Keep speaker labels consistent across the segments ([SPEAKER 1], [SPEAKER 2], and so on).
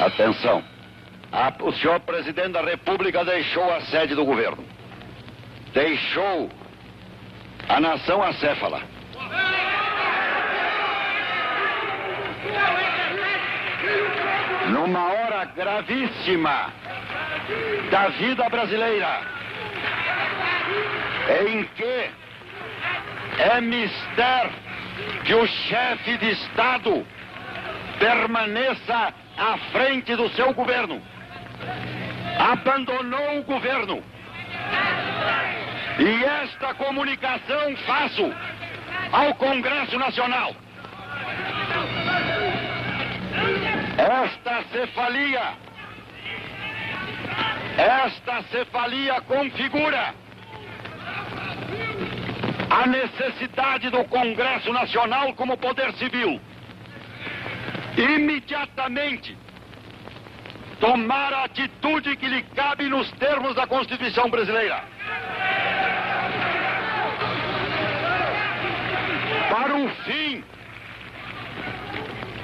[SPEAKER 1] Atenção. o senhor presidente da República deixou a sede do governo. Deixou a nação acéfala. Numa hora gravíssima da vida brasileira, em que é mister que o chefe de Estado permaneça à frente do seu governo. Abandonou o governo. E esta comunicação faço ao Congresso Nacional. Esta cefalia, esta cefalia configura a necessidade do Congresso Nacional como poder civil imediatamente tomar a atitude que lhe cabe nos termos da Constituição brasileira. Para o fim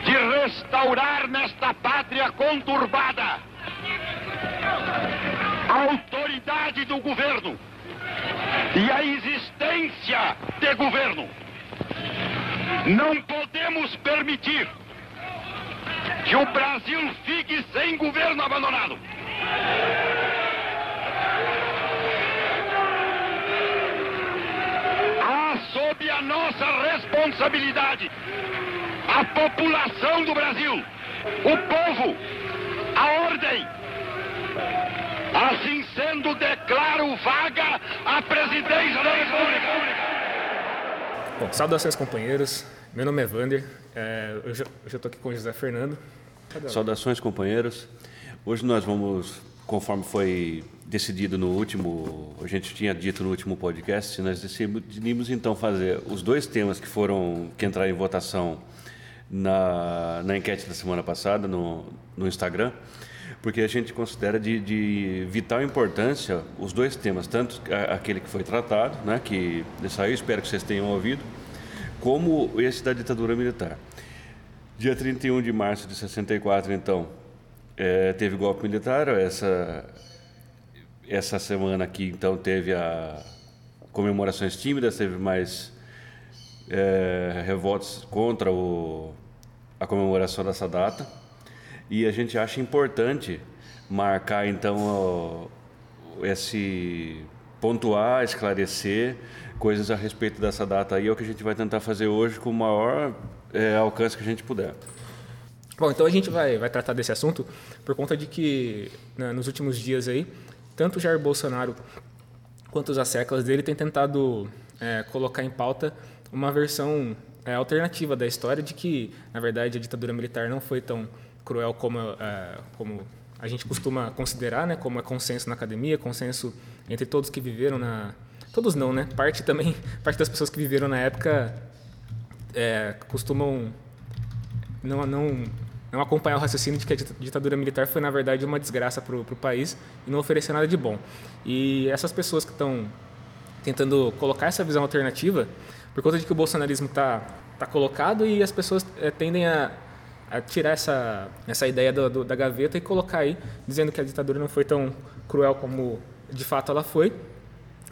[SPEAKER 1] de restaurar nesta pátria conturbada a autoridade do governo e a existência de governo. Não podemos permitir que o Brasil fique sem governo abandonado. Há sob a nossa responsabilidade a população do Brasil, o povo, a ordem. Assim sendo, declaro vaga a presidência da República.
[SPEAKER 2] Bom, saudações companheiros. Meu nome é Vander. É, eu já estou aqui com o José Fernando.
[SPEAKER 3] Saudações companheiros. Hoje nós vamos, conforme foi decidido no último, a gente tinha dito no último podcast, nós decidimos então fazer os dois temas que foram que entraram em votação na, na enquete da semana passada no, no Instagram, porque a gente considera de, de vital importância os dois temas, tanto aquele que foi tratado, né, que saiu, espero que vocês tenham ouvido, como esse da ditadura militar. Dia 31 de março de 64, então, é, teve golpe militar. Essa, essa semana aqui, então, teve a comemorações tímidas, teve mais é, revoltas contra o, a comemoração dessa data. E a gente acha importante marcar, então, o, esse pontuar, esclarecer coisas a respeito dessa data aí, é o que a gente vai tentar fazer hoje com o maior é, alcance que a gente puder.
[SPEAKER 2] Bom, então a gente vai, vai tratar desse assunto por conta de que né, nos últimos dias aí, tanto Jair Bolsonaro quanto os asseclas dele têm tentado é, colocar em pauta uma versão é, alternativa da história de que, na verdade, a ditadura militar não foi tão cruel como, é, como a gente costuma considerar, né, como é consenso na academia, consenso entre todos que viveram na todos não, né? Parte também, parte das pessoas que viveram na época é, costumam não, não não acompanhar o raciocínio de que a ditadura militar foi na verdade uma desgraça para o país e não ofereceu nada de bom. E essas pessoas que estão tentando colocar essa visão alternativa, por conta de que o bolsonarismo está tá colocado e as pessoas é, tendem a a tirar essa, essa ideia do, do, da gaveta e colocar aí, dizendo que a ditadura não foi tão cruel como de fato ela foi,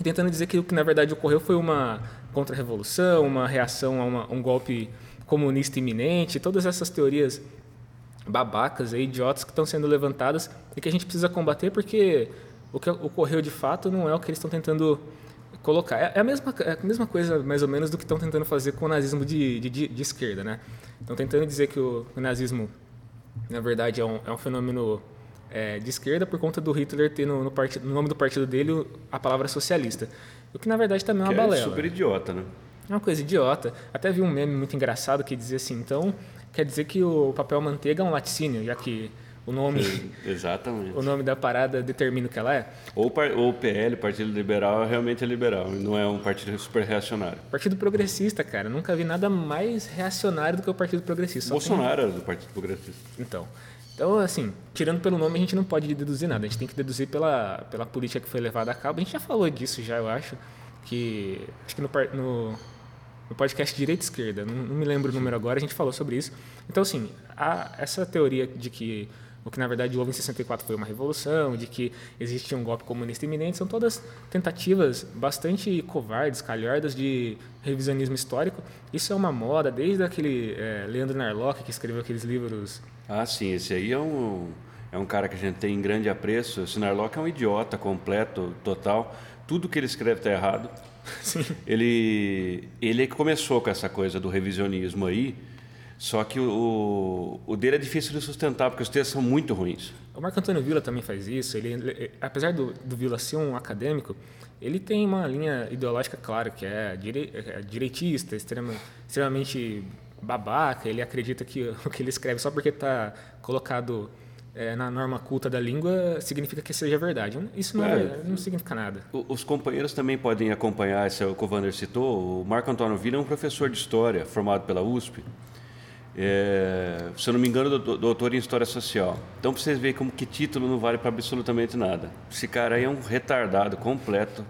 [SPEAKER 2] tentando dizer que o que na verdade ocorreu foi uma contra-revolução, uma reação a uma, um golpe comunista iminente, todas essas teorias babacas, e idiotas que estão sendo levantadas e que a gente precisa combater porque o que ocorreu de fato não é o que eles estão tentando colocar. É, a mesma, é a mesma coisa, mais ou menos, do que estão tentando fazer com o nazismo de, de, de esquerda. Né? Estão tentando dizer que o, o nazismo, na verdade, é um, é um fenômeno é, de esquerda por conta do Hitler ter no, no, partido, no, nome do partido dele a palavra socialista. O que, na verdade, também é uma que balela.
[SPEAKER 3] É super idiota, né?
[SPEAKER 2] É uma coisa idiota. Até vi um meme muito engraçado que dizia assim, então, quer dizer que o papel manteiga é um laticínio, já que o nome
[SPEAKER 3] exatamente
[SPEAKER 2] o nome da parada determina o que ela é
[SPEAKER 3] ou, o PL Partido Liberal realmente é liberal não é um partido super reacionário
[SPEAKER 2] Partido Progressista cara nunca vi nada mais reacionário do que o Partido Progressista
[SPEAKER 3] Bolsonaro tem... era do Partido Progressista
[SPEAKER 2] então então assim tirando pelo nome a gente não pode deduzir nada a gente tem que deduzir pela pela política que foi levada a cabo a gente já falou disso já eu acho que acho que no, no no podcast Direita Esquerda, não, não, me lembro o número agora, a gente falou sobre isso. Então, assim, essa teoria de que o que na verdade houve em 64 foi uma revolução, de que existia um golpe comunista iminente, são todas tentativas bastante covardes, calhardas de revisionismo histórico. Isso é uma moda desde aquele é, Leandro Narlock que escreveu aqueles livros.
[SPEAKER 3] Ah, sim, esse aí é um é um cara que a gente tem em grande apreço. O Narlock é um idiota completo, total. Tudo que ele escreve está errado.
[SPEAKER 2] Sim.
[SPEAKER 3] Ele ele é que começou com essa coisa do revisionismo aí só que o, o dele é difícil de sustentar, porque os textos são muito ruins.
[SPEAKER 2] O Marco Antônio Villa também faz isso. Ele, ele apesar do, do Villa ser um acadêmico, ele tem uma linha ideológica clara, que é, dire, é direitista, extrema, extremamente babaca. Ele acredita que o que ele escreve só porque está colocado é, na norma culta da língua significa que seja verdade. Isso não, é, é não significa nada.
[SPEAKER 3] Os companheiros também podem acompanhar, esse é o que o Vander citou. O Marco Antônio Villa é um professor de história formado pela USP é, se eu não me engano, doutor em História Social. Então, para vocês verem como que título não vale para absolutamente nada. Esse cara aí é um retardado completo.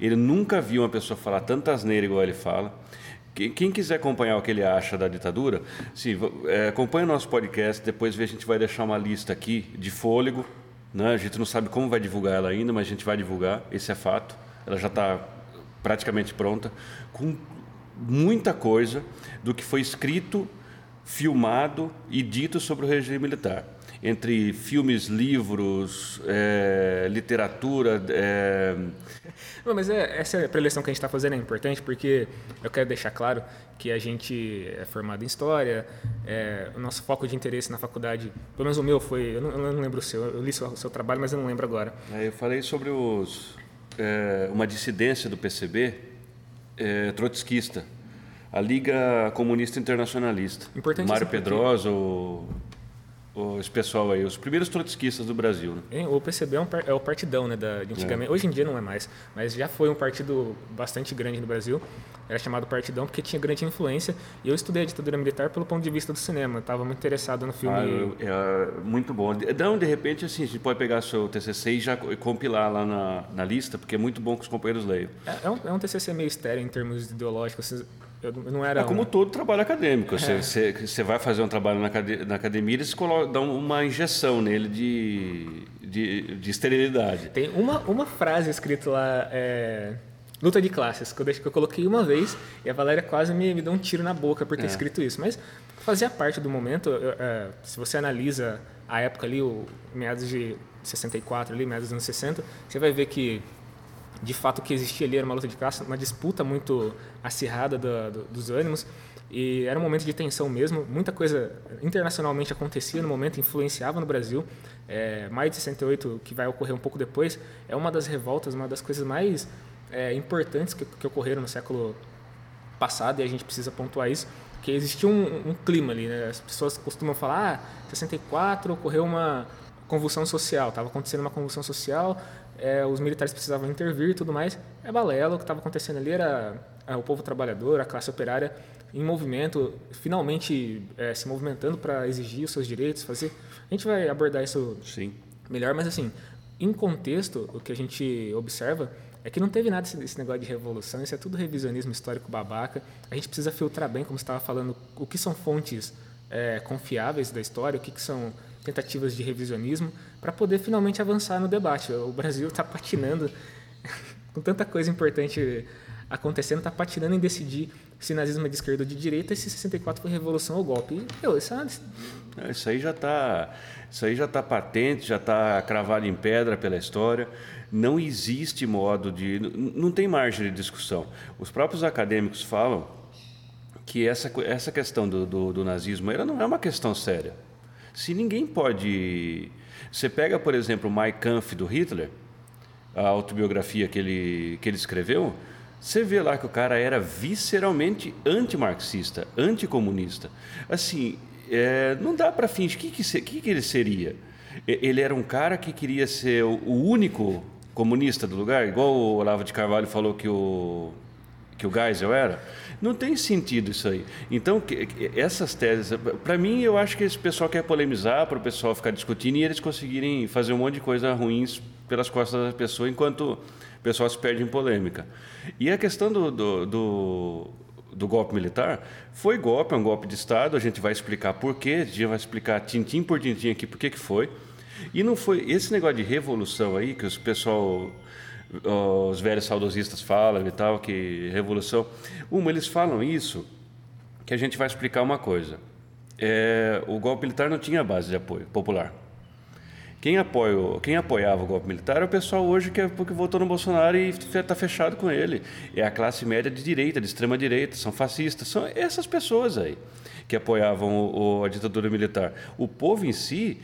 [SPEAKER 3] Ele nunca viu uma pessoa falar tanta asneira igual ele fala. Quem quiser acompanhar o que ele acha da ditadura, sim, é, acompanhe o nosso podcast. Depois a gente vai deixar uma lista aqui de fôlego. Né? A gente não sabe como vai divulgar ela ainda, mas a gente vai divulgar. Esse é fato. Ela já está praticamente pronta, com muita coisa do que foi escrito filmado e dito sobre o regime militar. Entre filmes, livros, é, literatura. É...
[SPEAKER 2] Não, mas é, essa preleção que a gente está fazendo é importante porque eu quero deixar claro que a gente é formado em História, é, o nosso foco de interesse na faculdade, pelo menos o meu foi, eu não, eu não lembro o seu, eu li o seu, seu, trabalho, mas eu não lembro agora.
[SPEAKER 3] É, eu falei sobre os, é, uma dissidência do PCB é, trotskista a Liga Comunista Internacionalista.
[SPEAKER 2] Importante
[SPEAKER 3] Mário Pedrosa, o, o, esse pessoal aí, os primeiros trotskistas do Brasil. Né?
[SPEAKER 2] O PCB é, um, é, o partidão, né, da, de antigamente. É. Hoje em dia não é mais, mas já foi um partido bastante grande no Brasil. Era chamado Partidão porque tinha grande influência. E eu estudei a ditadura militar pelo ponto de vista do cinema. Estava muito interessado no filme.
[SPEAKER 3] Ah, é, muito bom. Então, de repente, assim, a gente pode pegar seu TCC e já compilar lá na, na lista, porque é muito bom que os companheiros leiam.
[SPEAKER 2] É, é um, é um TCC meio estéreo em termos ideológicos eu não era.
[SPEAKER 3] É como todo trabalho acadêmico. Você, é. você, você, vai fazer um trabalho na, na academia e coloca, dá uma injeção nele de, de, de esterilidade.
[SPEAKER 2] Tem uma, uma frase escrita lá. É... Luta de classes, que eu, que eu coloquei uma vez e a Valéria quase me, me deu um tiro na boca por ter é. escrito isso. Mas fazia parte do momento. Eu, é, se você analisa a época ali, o meados de 64, ali, meados dos anos 60, você vai ver que de fato que existia ali era uma luta de classe, uma disputa muito acirrada do, do, dos ânimos e era um momento de tensão mesmo. Muita coisa internacionalmente acontecia no momento, influenciava no Brasil. É, maio de 68, que vai ocorrer um pouco depois, é uma das revoltas, uma das coisas mais é, importantes que, que, ocorreram no século passado e a gente precisa pontuar isso, que existia um, um clima ali. Né? As pessoas costumam falar, ah, 64 ocorreu uma convulsão social, estava acontecendo uma convulsão social, é, os militares precisavam intervir e tudo mais. É balela, o que estava acontecendo ali era é, o povo trabalhador, a classe operária em movimento, finalmente é, se movimentando para exigir os seus direitos, fazer. A gente vai abordar isso
[SPEAKER 3] Sim.
[SPEAKER 2] melhor, mas assim, em contexto, o que a gente observa é que não teve nada desse negócio de revolução, isso é tudo revisionismo histórico babaca. A gente precisa filtrar bem, como você estava falando, o que são fontes é, confiáveis da história, o que, que são tentativas de revisionismo, para poder finalmente avançar no debate. O Brasil está patinando com tanta coisa importante acontecendo, está patinando em decidir se nazismo é de esquerda ou de direita e se 64 foi revolução ou golpe. Isso,
[SPEAKER 3] é... isso aí já está isso aí já está patente, já está cravado em pedra pela história. Não existe modo de. Não tem margem de discussão. Os próprios acadêmicos falam que essa, essa questão do, do, do nazismo ela não é uma questão séria. Se ninguém pode. Você pega, por exemplo, o Mein Kampf do Hitler, a autobiografia que ele, que ele escreveu, você vê lá que o cara era visceralmente antimarxista, anticomunista. Assim, é, não dá para fingir. O que, que, que, que ele seria? Ele era um cara que queria ser o único comunista do lugar, igual o Olavo de Carvalho falou que o, que o Geisel era. Não tem sentido isso aí. Então, essas teses, para mim, eu acho que esse pessoal quer polemizar, para o pessoal ficar discutindo e eles conseguirem fazer um monte de coisa ruins pelas costas da pessoa, enquanto o pessoal se perde em polêmica. E a questão do, do, do do golpe militar, foi golpe, é um golpe de Estado, a gente vai explicar por quê, a gente vai explicar tintim por tintim aqui por que foi. E não foi esse negócio de revolução aí, que os pessoal, os velhos saudosistas falam e tal, que revolução. Uma, eles falam isso, que a gente vai explicar uma coisa. É, o golpe militar não tinha base de apoio popular. Quem, apoio, quem apoiava o golpe militar é o pessoal hoje que, é, que votou no Bolsonaro e está fechado com ele. É a classe média de direita, de extrema direita, são fascistas, são essas pessoas aí que apoiavam o, o, a ditadura militar. O povo em si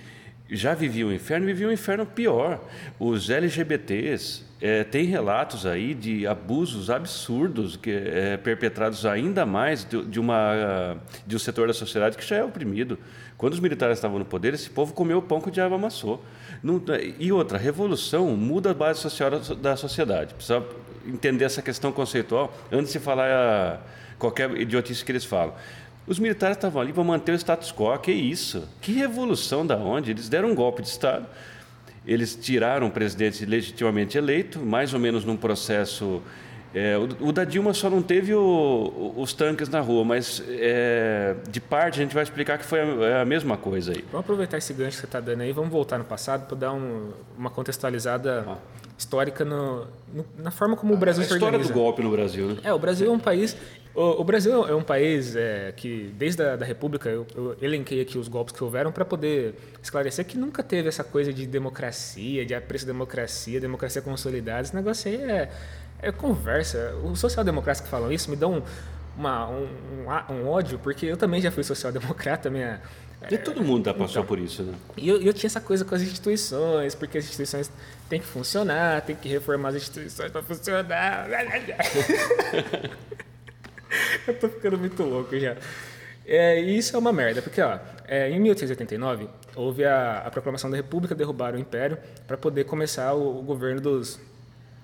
[SPEAKER 3] já vivia o inferno, vivia um inferno pior. Os LGBTs é, tem relatos aí de abusos absurdos que é, perpetrados ainda mais de, de, uma de um setor da sociedade que já é oprimido. Quando os militares estavam no poder, esse povo comeu o pão que o diabo amassou. Não, e outra, revolução muda a base social da sociedade. Precisa entender essa questão conceitual antes de falar a, qualquer idiotice que eles falam. Os militares estavam ali para manter o status quo. Que isso? Que revolução da onde? Eles deram um golpe de Estado. Eles tiraram o presidente legitimamente eleito, mais ou menos num processo é, o, o, da Dilma só não teve o, os tanques na rua, mas é, de parte a gente vai explicar que foi a, é a, mesma coisa aí.
[SPEAKER 2] Vamos aproveitar esse gancho que você está dando aí, vamos voltar no passado para dar um, uma contextualizada ah. histórica no, no, na forma como o Brasil a se
[SPEAKER 3] organiza. A história do golpe no Brasil, né?
[SPEAKER 2] É, o Brasil é um país... O, o Brasil é um país é, que, desde a da República, eu, eu elenquei aqui os golpes que houveram para poder esclarecer que nunca teve essa coisa de democracia, de apreço da democracia, democracia consolidada. Esse negócio aí é é conversa. Os social-democratas que falam isso me dão uma, um, um, um, ódio, porque eu também já fui social-democrata. Minha,
[SPEAKER 3] e todo mundo já passou então, por isso, né?
[SPEAKER 2] E eu, eu, tinha essa coisa com as instituições, porque as instituições têm que funcionar, tem que reformar as instituições para funcionar. eu tô ficando muito louco já. É, e isso é uma merda, porque ó, é, em 1889 houve a, a, proclamação da República, derrubaram o Império para poder começar o, o governo dos,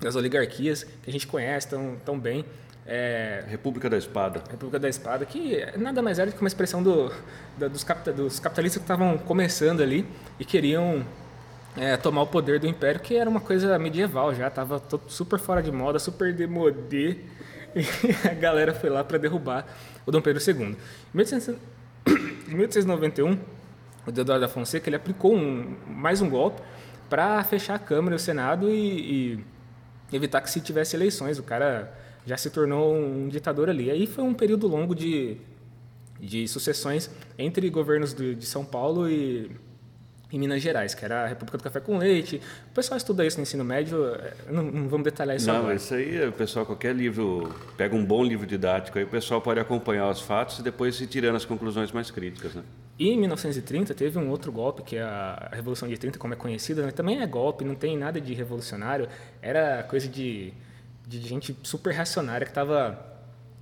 [SPEAKER 2] das oligarquias que a gente conhece tão, tão bem.
[SPEAKER 3] É, República da Espada.
[SPEAKER 2] República da Espada, que nada mais era do que uma expressão do, da, dos, capta, dos, capitalistas que estavam começando ali e queriam é, tomar o poder do império, que era uma coisa medieval já, estava super fora de moda, super demodê, e a galera foi lá para derrubar o Dom Pedro II. Em 1891, o Deodoro da Fonseca ele aplicou um, mais um golpe para fechar a Câmara e o Senado e, e evitar que se tivesse eleições. O cara já se tornou um ditador ali. Aí foi um período longo de, de sucessões entre governos de, de São Paulo e, e, Minas Gerais, que era a República do Café com Leite. O pessoal estuda isso no ensino médio, é, não, não vamos detalhar isso
[SPEAKER 3] Não,
[SPEAKER 2] agora.
[SPEAKER 3] isso aí, o pessoal, qualquer livro, pega um bom livro didático, aí o pessoal pode acompanhar os fatos e depois ir tirando as conclusões mais críticas, né?
[SPEAKER 2] E em 1930 teve um outro golpe, que é a Revolução de 30, como é conhecida, né? também é golpe, não tem nada de revolucionário, era coisa de, de gente super reacionária que estava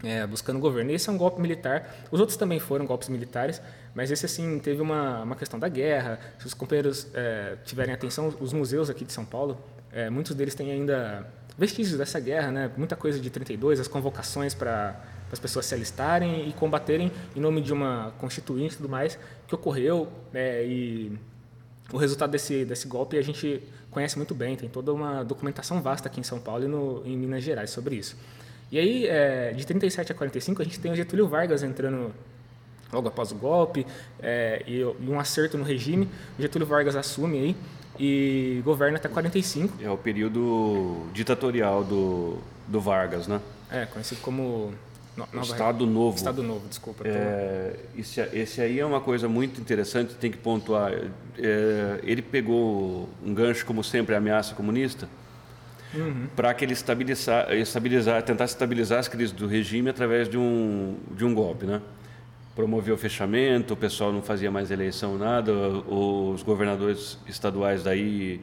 [SPEAKER 2] é, buscando o governo. Esse é um golpe militar, os outros também foram golpes militares, mas esse assim teve uma, uma questão da guerra. Se os companheiros é, tiverem atenção, os museus aqui de São Paulo, é, muitos deles têm ainda vestígios dessa guerra, né? muita coisa de 32, as convocações para as pessoas se alistarem e combaterem em nome de uma constituinte e tudo mais que ocorreu é, e o resultado desse, desse golpe a gente conhece muito bem, tem toda uma documentação vasta aqui em São Paulo e no, em Minas Gerais sobre isso. E aí, é, de 37 a 45, a gente tem o Getúlio Vargas entrando logo após o golpe é, e, um acerto no regime. O Getúlio Vargas assume aí e governa até 45.
[SPEAKER 3] É o período ditatorial do, do Vargas, né?
[SPEAKER 2] É, conhecido como
[SPEAKER 3] Nova Estado Novo.
[SPEAKER 2] Estado Novo, desculpa.
[SPEAKER 3] É, esse, esse, aí é uma coisa muito interessante, tem que pontuar. É, ele pegou um gancho, como sempre, a ameaça comunista, uhum. para que ele estabilizar, estabilizar, estabilizar as crises do regime através de um, de um golpe, né? Promoveu o fechamento, o pessoal não fazia mais eleição, nada, os governadores estaduais daí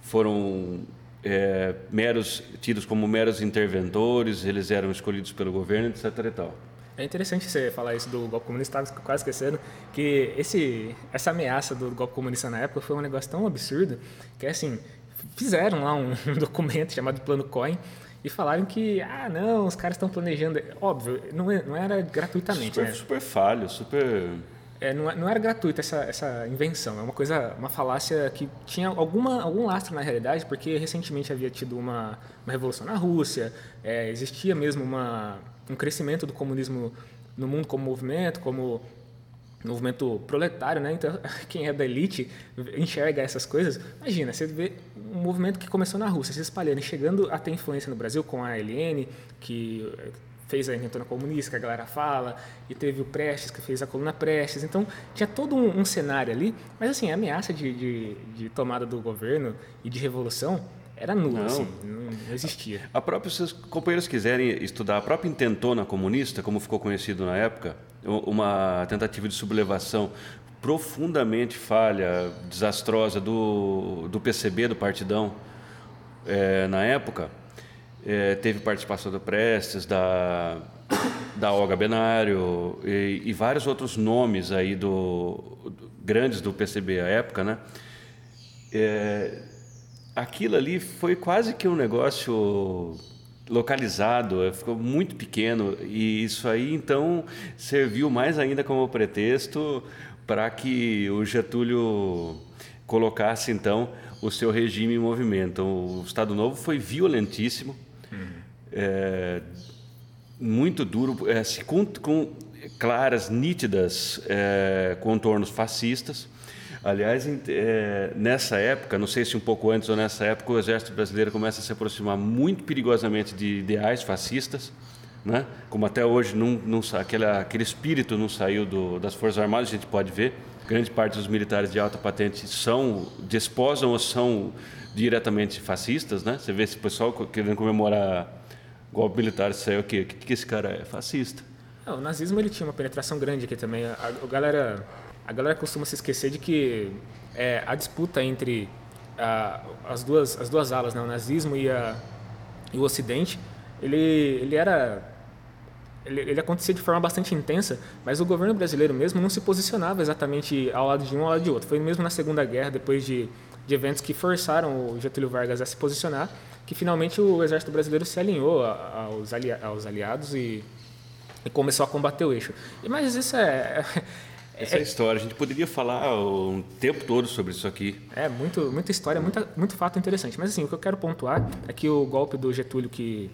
[SPEAKER 3] foram é, meros tidos como meros interventores, eles eram escolhidos pelo governo, etc. E tal.
[SPEAKER 2] É interessante você falar isso do golpe comunista, estava quase esquecendo que esse, essa ameaça do golpe comunista na época foi um negócio tão absurdo que, assim, fizeram lá um, um documento chamado Plano Coin e falaram que, ah, não, os caras estão planejando. Óbvio, não, é, não era gratuitamente.
[SPEAKER 3] Super,
[SPEAKER 2] né?
[SPEAKER 3] super falho, super
[SPEAKER 2] é, não, é, não, era gratuita essa, essa invenção, é uma coisa, uma falácia que tinha alguma, algum lastro na realidade, porque recentemente havia tido uma, uma revolução na Rússia, é, existia mesmo uma, um crescimento do comunismo no mundo como movimento, como movimento proletário, né? Então, quem é da elite enxerga essas coisas. Imagina, você vê um movimento que começou na Rússia, se espalhando, chegando a ter influência no Brasil com a LN, que fez a Intentona Comunista, que a galera fala, e teve o Prestes, que fez a coluna Prestes. Então, tinha todo um, um cenário ali, mas assim, a ameaça de, de, de, tomada do governo e de revolução era nula, não. assim, não existia.
[SPEAKER 3] A própria, se os companheiros quiserem estudar a própria Intentona Comunista, como ficou conhecido na época, uma tentativa de sublevação profundamente falha, desastrosa do, do PCB, do Partidão, é, na época, é, teve participação do Prestes, da, da Olga Benário e, e, vários outros nomes aí do, do, grandes do PCB à época, né? É, aquilo ali foi quase que um negócio localizado, é, ficou muito pequeno e isso aí então serviu mais ainda como pretexto para que o Getúlio colocasse então o seu regime em movimento. O Estado Novo foi violentíssimo, uhum. é, muito duro, é, com, com, claras, nítidas é, contornos fascistas. Aliás, é, nessa época, não sei se um pouco antes ou nessa época, o Exército Brasileiro começa a se aproximar muito perigosamente de ideais fascistas, né? como até hoje não, não, aquele, aquele espírito não saiu do, das Forças Armadas, a gente pode ver. Grande parte dos militares de alta patente são, desposam ou são diretamente fascistas. Né? Você vê esse pessoal querendo comemorar golpe militar, é o quê? O que, que esse cara é? Fascista.
[SPEAKER 2] Não, o nazismo ele tinha uma penetração grande aqui também. A, a galera a galera costuma se esquecer de que é, a disputa entre as, duas, as duas alas, né, o nazismo e, a, e o Ocidente, ele, ele era ele, ele, acontecia de forma bastante intensa, mas o governo brasileiro mesmo não se posicionava exatamente ao lado de um ou ao lado de outro. Foi mesmo na Segunda Guerra, depois de, de eventos que forçaram o Getúlio Vargas a se posicionar, que finalmente o exército brasileiro se alinhou aos, aos aliados e, e começou a combater o eixo. Mas isso é,
[SPEAKER 3] essa é, história, a gente poderia falar um tempo todo sobre isso aqui.
[SPEAKER 2] É, muito, muita história, muita, muito fato interessante. Mas assim, o que eu quero pontuar é que o golpe do Getúlio, que,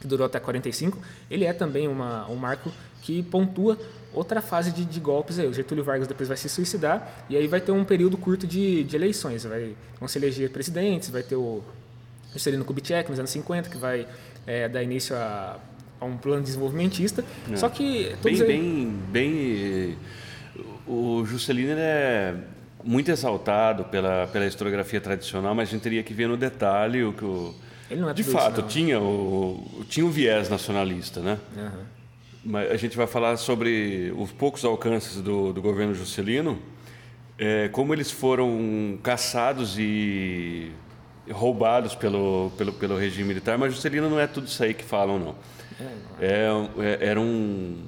[SPEAKER 2] que durou até 45, ele é também uma, um marco que pontua outra fase de, de, golpes aí. O Getúlio Vargas depois vai se suicidar e aí vai ter um período curto de, de eleições. Vai, vão se eleger presidentes, vai ter o Juscelino Kubitschek nos anos 50, que vai é, dar início a, a, um plano desenvolvimentista. É. Só que...
[SPEAKER 3] Bem, aí... bem, bem o Juscelino é muito exaltado pela, pela historiografia tradicional, mas a gente teria que ver no detalhe o que o. Ele não é de fato, isso, tinha, o, tinha um viés nacionalista, né? Uhum. Mas a gente vai falar sobre os poucos alcances do, do governo Juscelino, é, como eles foram caçados e roubados pelo, pelo, pelo regime militar, mas Juscelino não é tudo isso aí que falam, não. É, é, é era um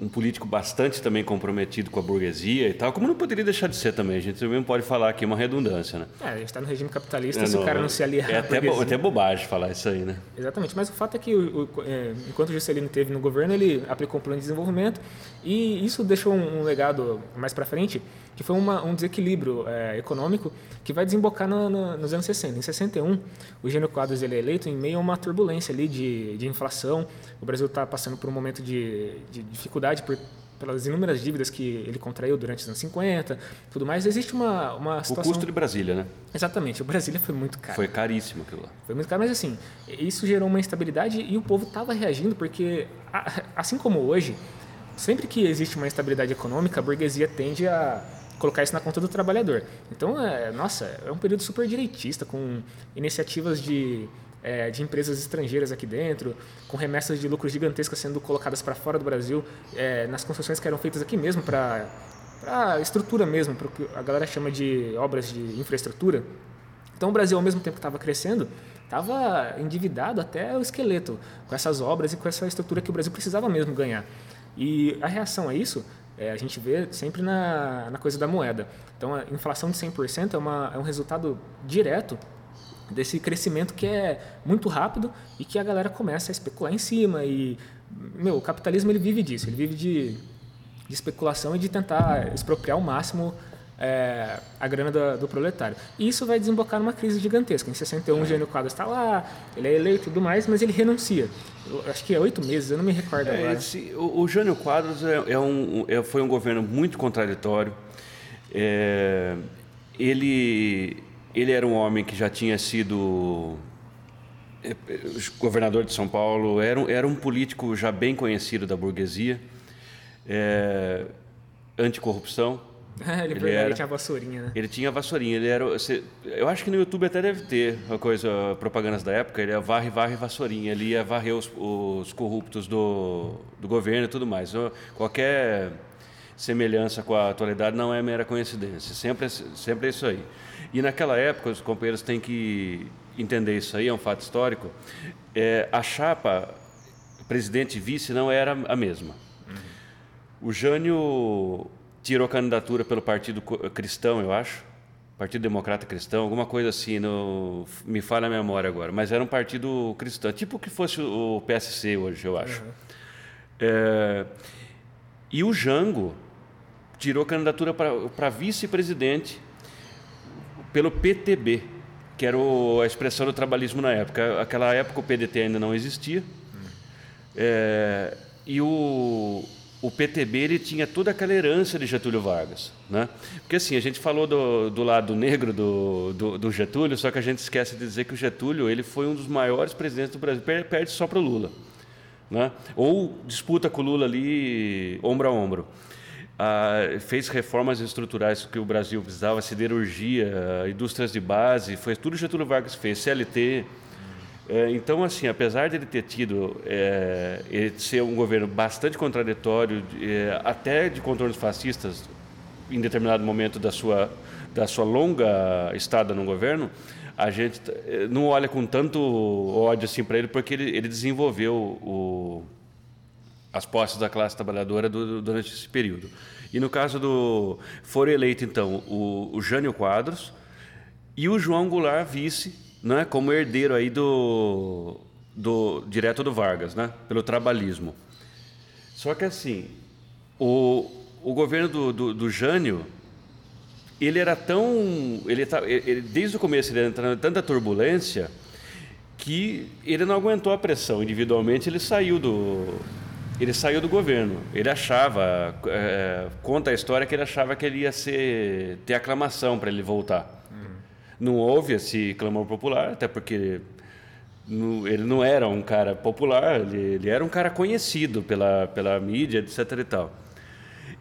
[SPEAKER 3] um político bastante também comprometido com a burguesia e tal, como não poderia deixar de ser também. A gente também pode falar aqui uma redundância, né?
[SPEAKER 2] É, a gente está no regime capitalista, é, se não, o cara não se aliar
[SPEAKER 3] É até, bo, até bobagem falar isso aí, né?
[SPEAKER 2] Exatamente, mas o fato é que o, o, é, enquanto o Juscelino teve no governo, ele aplicou um plano de desenvolvimento e isso deixou um, um legado mais para frente, que foi uma, um desequilíbrio é, econômico que vai desembocar no, no, nos anos 60. Em 61, o Gênio Quadros ele é eleito em meio a uma turbulência ali de, de inflação. O Brasil está passando por um momento de, de dificuldade por, pelas inúmeras dívidas que ele contraiu durante os anos 50, tudo mais. Existe uma, uma situação...
[SPEAKER 3] O custo de Brasília, né?
[SPEAKER 2] Exatamente. O Brasília foi muito caro.
[SPEAKER 3] Foi caríssimo aquilo lá.
[SPEAKER 2] Foi muito caro, mas assim, isso gerou uma instabilidade e o povo estava reagindo porque, assim como hoje, sempre que existe uma instabilidade econômica, a burguesia tende a colocar isso na conta do trabalhador. Então, é, nossa, é um período super direitista, com iniciativas de, é, de empresas estrangeiras aqui dentro, com remessas de lucros gigantescas sendo colocadas para fora do Brasil, é, nas construções que eram feitas aqui mesmo para para estrutura mesmo, para o que a galera chama de obras de infraestrutura. Então o Brasil, ao mesmo tempo que estava crescendo, estava endividado até o esqueleto com essas obras e com essa estrutura que o Brasil precisava mesmo ganhar. E a reação a isso é, a gente vê sempre na, na coisa da moeda. Então, a inflação de 100% é, uma, é um resultado direto desse crescimento que é muito rápido e que a galera começa a especular em cima. E, meu, o capitalismo ele vive disso, ele vive de, de especulação e de tentar expropriar ao máximo é, a grana do, do, proletário. E isso vai desembocar numa crise gigantesca. Em 61, o Gênio Quadros está lá, ele é eleito e tudo mais, mas ele renuncia. Eu, acho que é oito meses, eu não me recordo é, agora.
[SPEAKER 3] Esse, o, o Jânio Quadros é, é um, é, foi um governo muito contraditório. É, ele, ele era um homem que já tinha sido é, governador de São Paulo, era, era um político já bem conhecido da burguesia, é, anticorrupção.
[SPEAKER 2] ele, ele, era, ele tinha vassourinha, né?
[SPEAKER 3] Ele tinha vassourinha. Ele era, eu acho que no YouTube até deve ter uma coisa, propagandas da época. Ele é varre, varre, vassourinha. Ele ia varrer os, os corruptos do, do governo e tudo mais. Qualquer semelhança com a atualidade não é mera coincidência. Sempre, sempre é isso aí. E naquela época, os companheiros têm que entender isso aí, é um fato histórico. É, a chapa presidente e vice não era a mesma. Uhum. O Jânio tirou candidatura pelo Partido Cristão, eu acho. Partido Democrata Cristão, alguma coisa assim, no, me falha a memória agora, mas era um partido cristão, tipo que fosse o PSC hoje, eu acho. Uhum. É, e o Jango tirou candidatura para vice-presidente pelo PTB, que era o, a expressão do trabalhismo na época. Aquela época o PDT ainda não existia. É, e o, o PTB ele tinha toda aquela herança de Getúlio Vargas. Né? Porque assim, a gente falou do, do lado negro do, do, do, Getúlio, só que a gente esquece de dizer que o Getúlio ele foi um dos maiores presidentes do Brasil, perde só para o Lula. Né? Ou disputa com o Lula ali ombro a ombro ah, fez reformas estruturais que o Brasil precisava, siderurgia, indústrias de base, foi tudo Getúlio Vargas fez, CLT. É, então, assim, apesar de ele ter tido, é, ele ser um governo bastante contraditório, é, até de contornos fascistas, em determinado momento da sua, da sua longa estada no governo, a gente é, não olha com tanto ódio assim para ele, porque ele, ele desenvolveu o as posses da classe trabalhadora do, durante esse período. E no caso do foram eleito então o, o Jânio Quadros e o João Goulart vice, né, como herdeiro aí do do direto do Vargas, né, pelo trabalhismo. Só que assim, o, o governo do, do, do Jânio ele era tão ele, tá, ele desde o começo ele entrando em tanta turbulência que ele não aguentou a pressão individualmente ele saiu do ele saiu do governo. Ele achava, é, conta a história que ele achava que ele ia ser, ter aclamação para ele voltar. Não houve esse clamor popular, até porque ele não era um cara popular, ele, ele, era um cara conhecido pela, pela mídia, etc. e tal.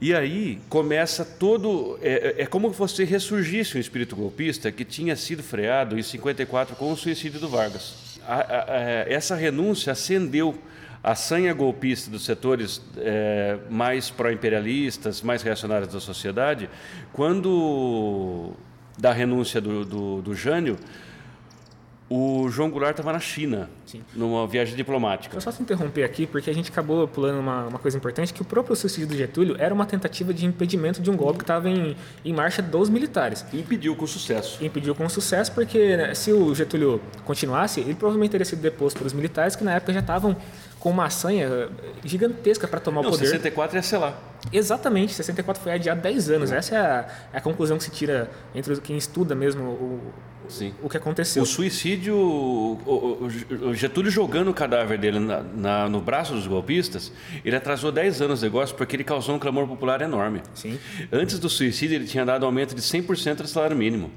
[SPEAKER 3] E aí começa todo. É, é, é como se ressurgisse um espírito golpista que tinha sido freado em 54 com o suicídio do Vargas. A, a, a, essa renúncia acendeu a sanha golpista dos setores é, mais pró-imperialistas, mais reacionários da sociedade, quando da renúncia do, do, do Jânio, o João Goulart estava na China, Sim. numa viagem diplomática.
[SPEAKER 2] Eu só te interromper aqui, porque a gente acabou pulando uma, uma, coisa importante, que o próprio suicídio do Getúlio era uma tentativa de impedimento de um golpe que estava em, em marcha dos militares.
[SPEAKER 3] E impediu com sucesso.
[SPEAKER 2] E impediu com sucesso, porque né, se o Getúlio continuasse, ele provavelmente teria sido deposto pelos militares, que na época já estavam com uma sanha gigantesca para tomar
[SPEAKER 3] Não,
[SPEAKER 2] o poder.
[SPEAKER 3] 64 ia ser lá.
[SPEAKER 2] Exatamente, 64 foi adiado 10 anos. Essa é a, é a conclusão que se tira entre quem estuda mesmo o, Sim. o que aconteceu.
[SPEAKER 3] O suicídio, o, o Getúlio jogando o cadáver dele na, na, no braço dos golpistas, ele atrasou 10 anos o negócio porque ele causou um clamor popular enorme.
[SPEAKER 2] Sim.
[SPEAKER 3] Antes do suicídio, ele tinha dado aumento de 100% do salário mínimo.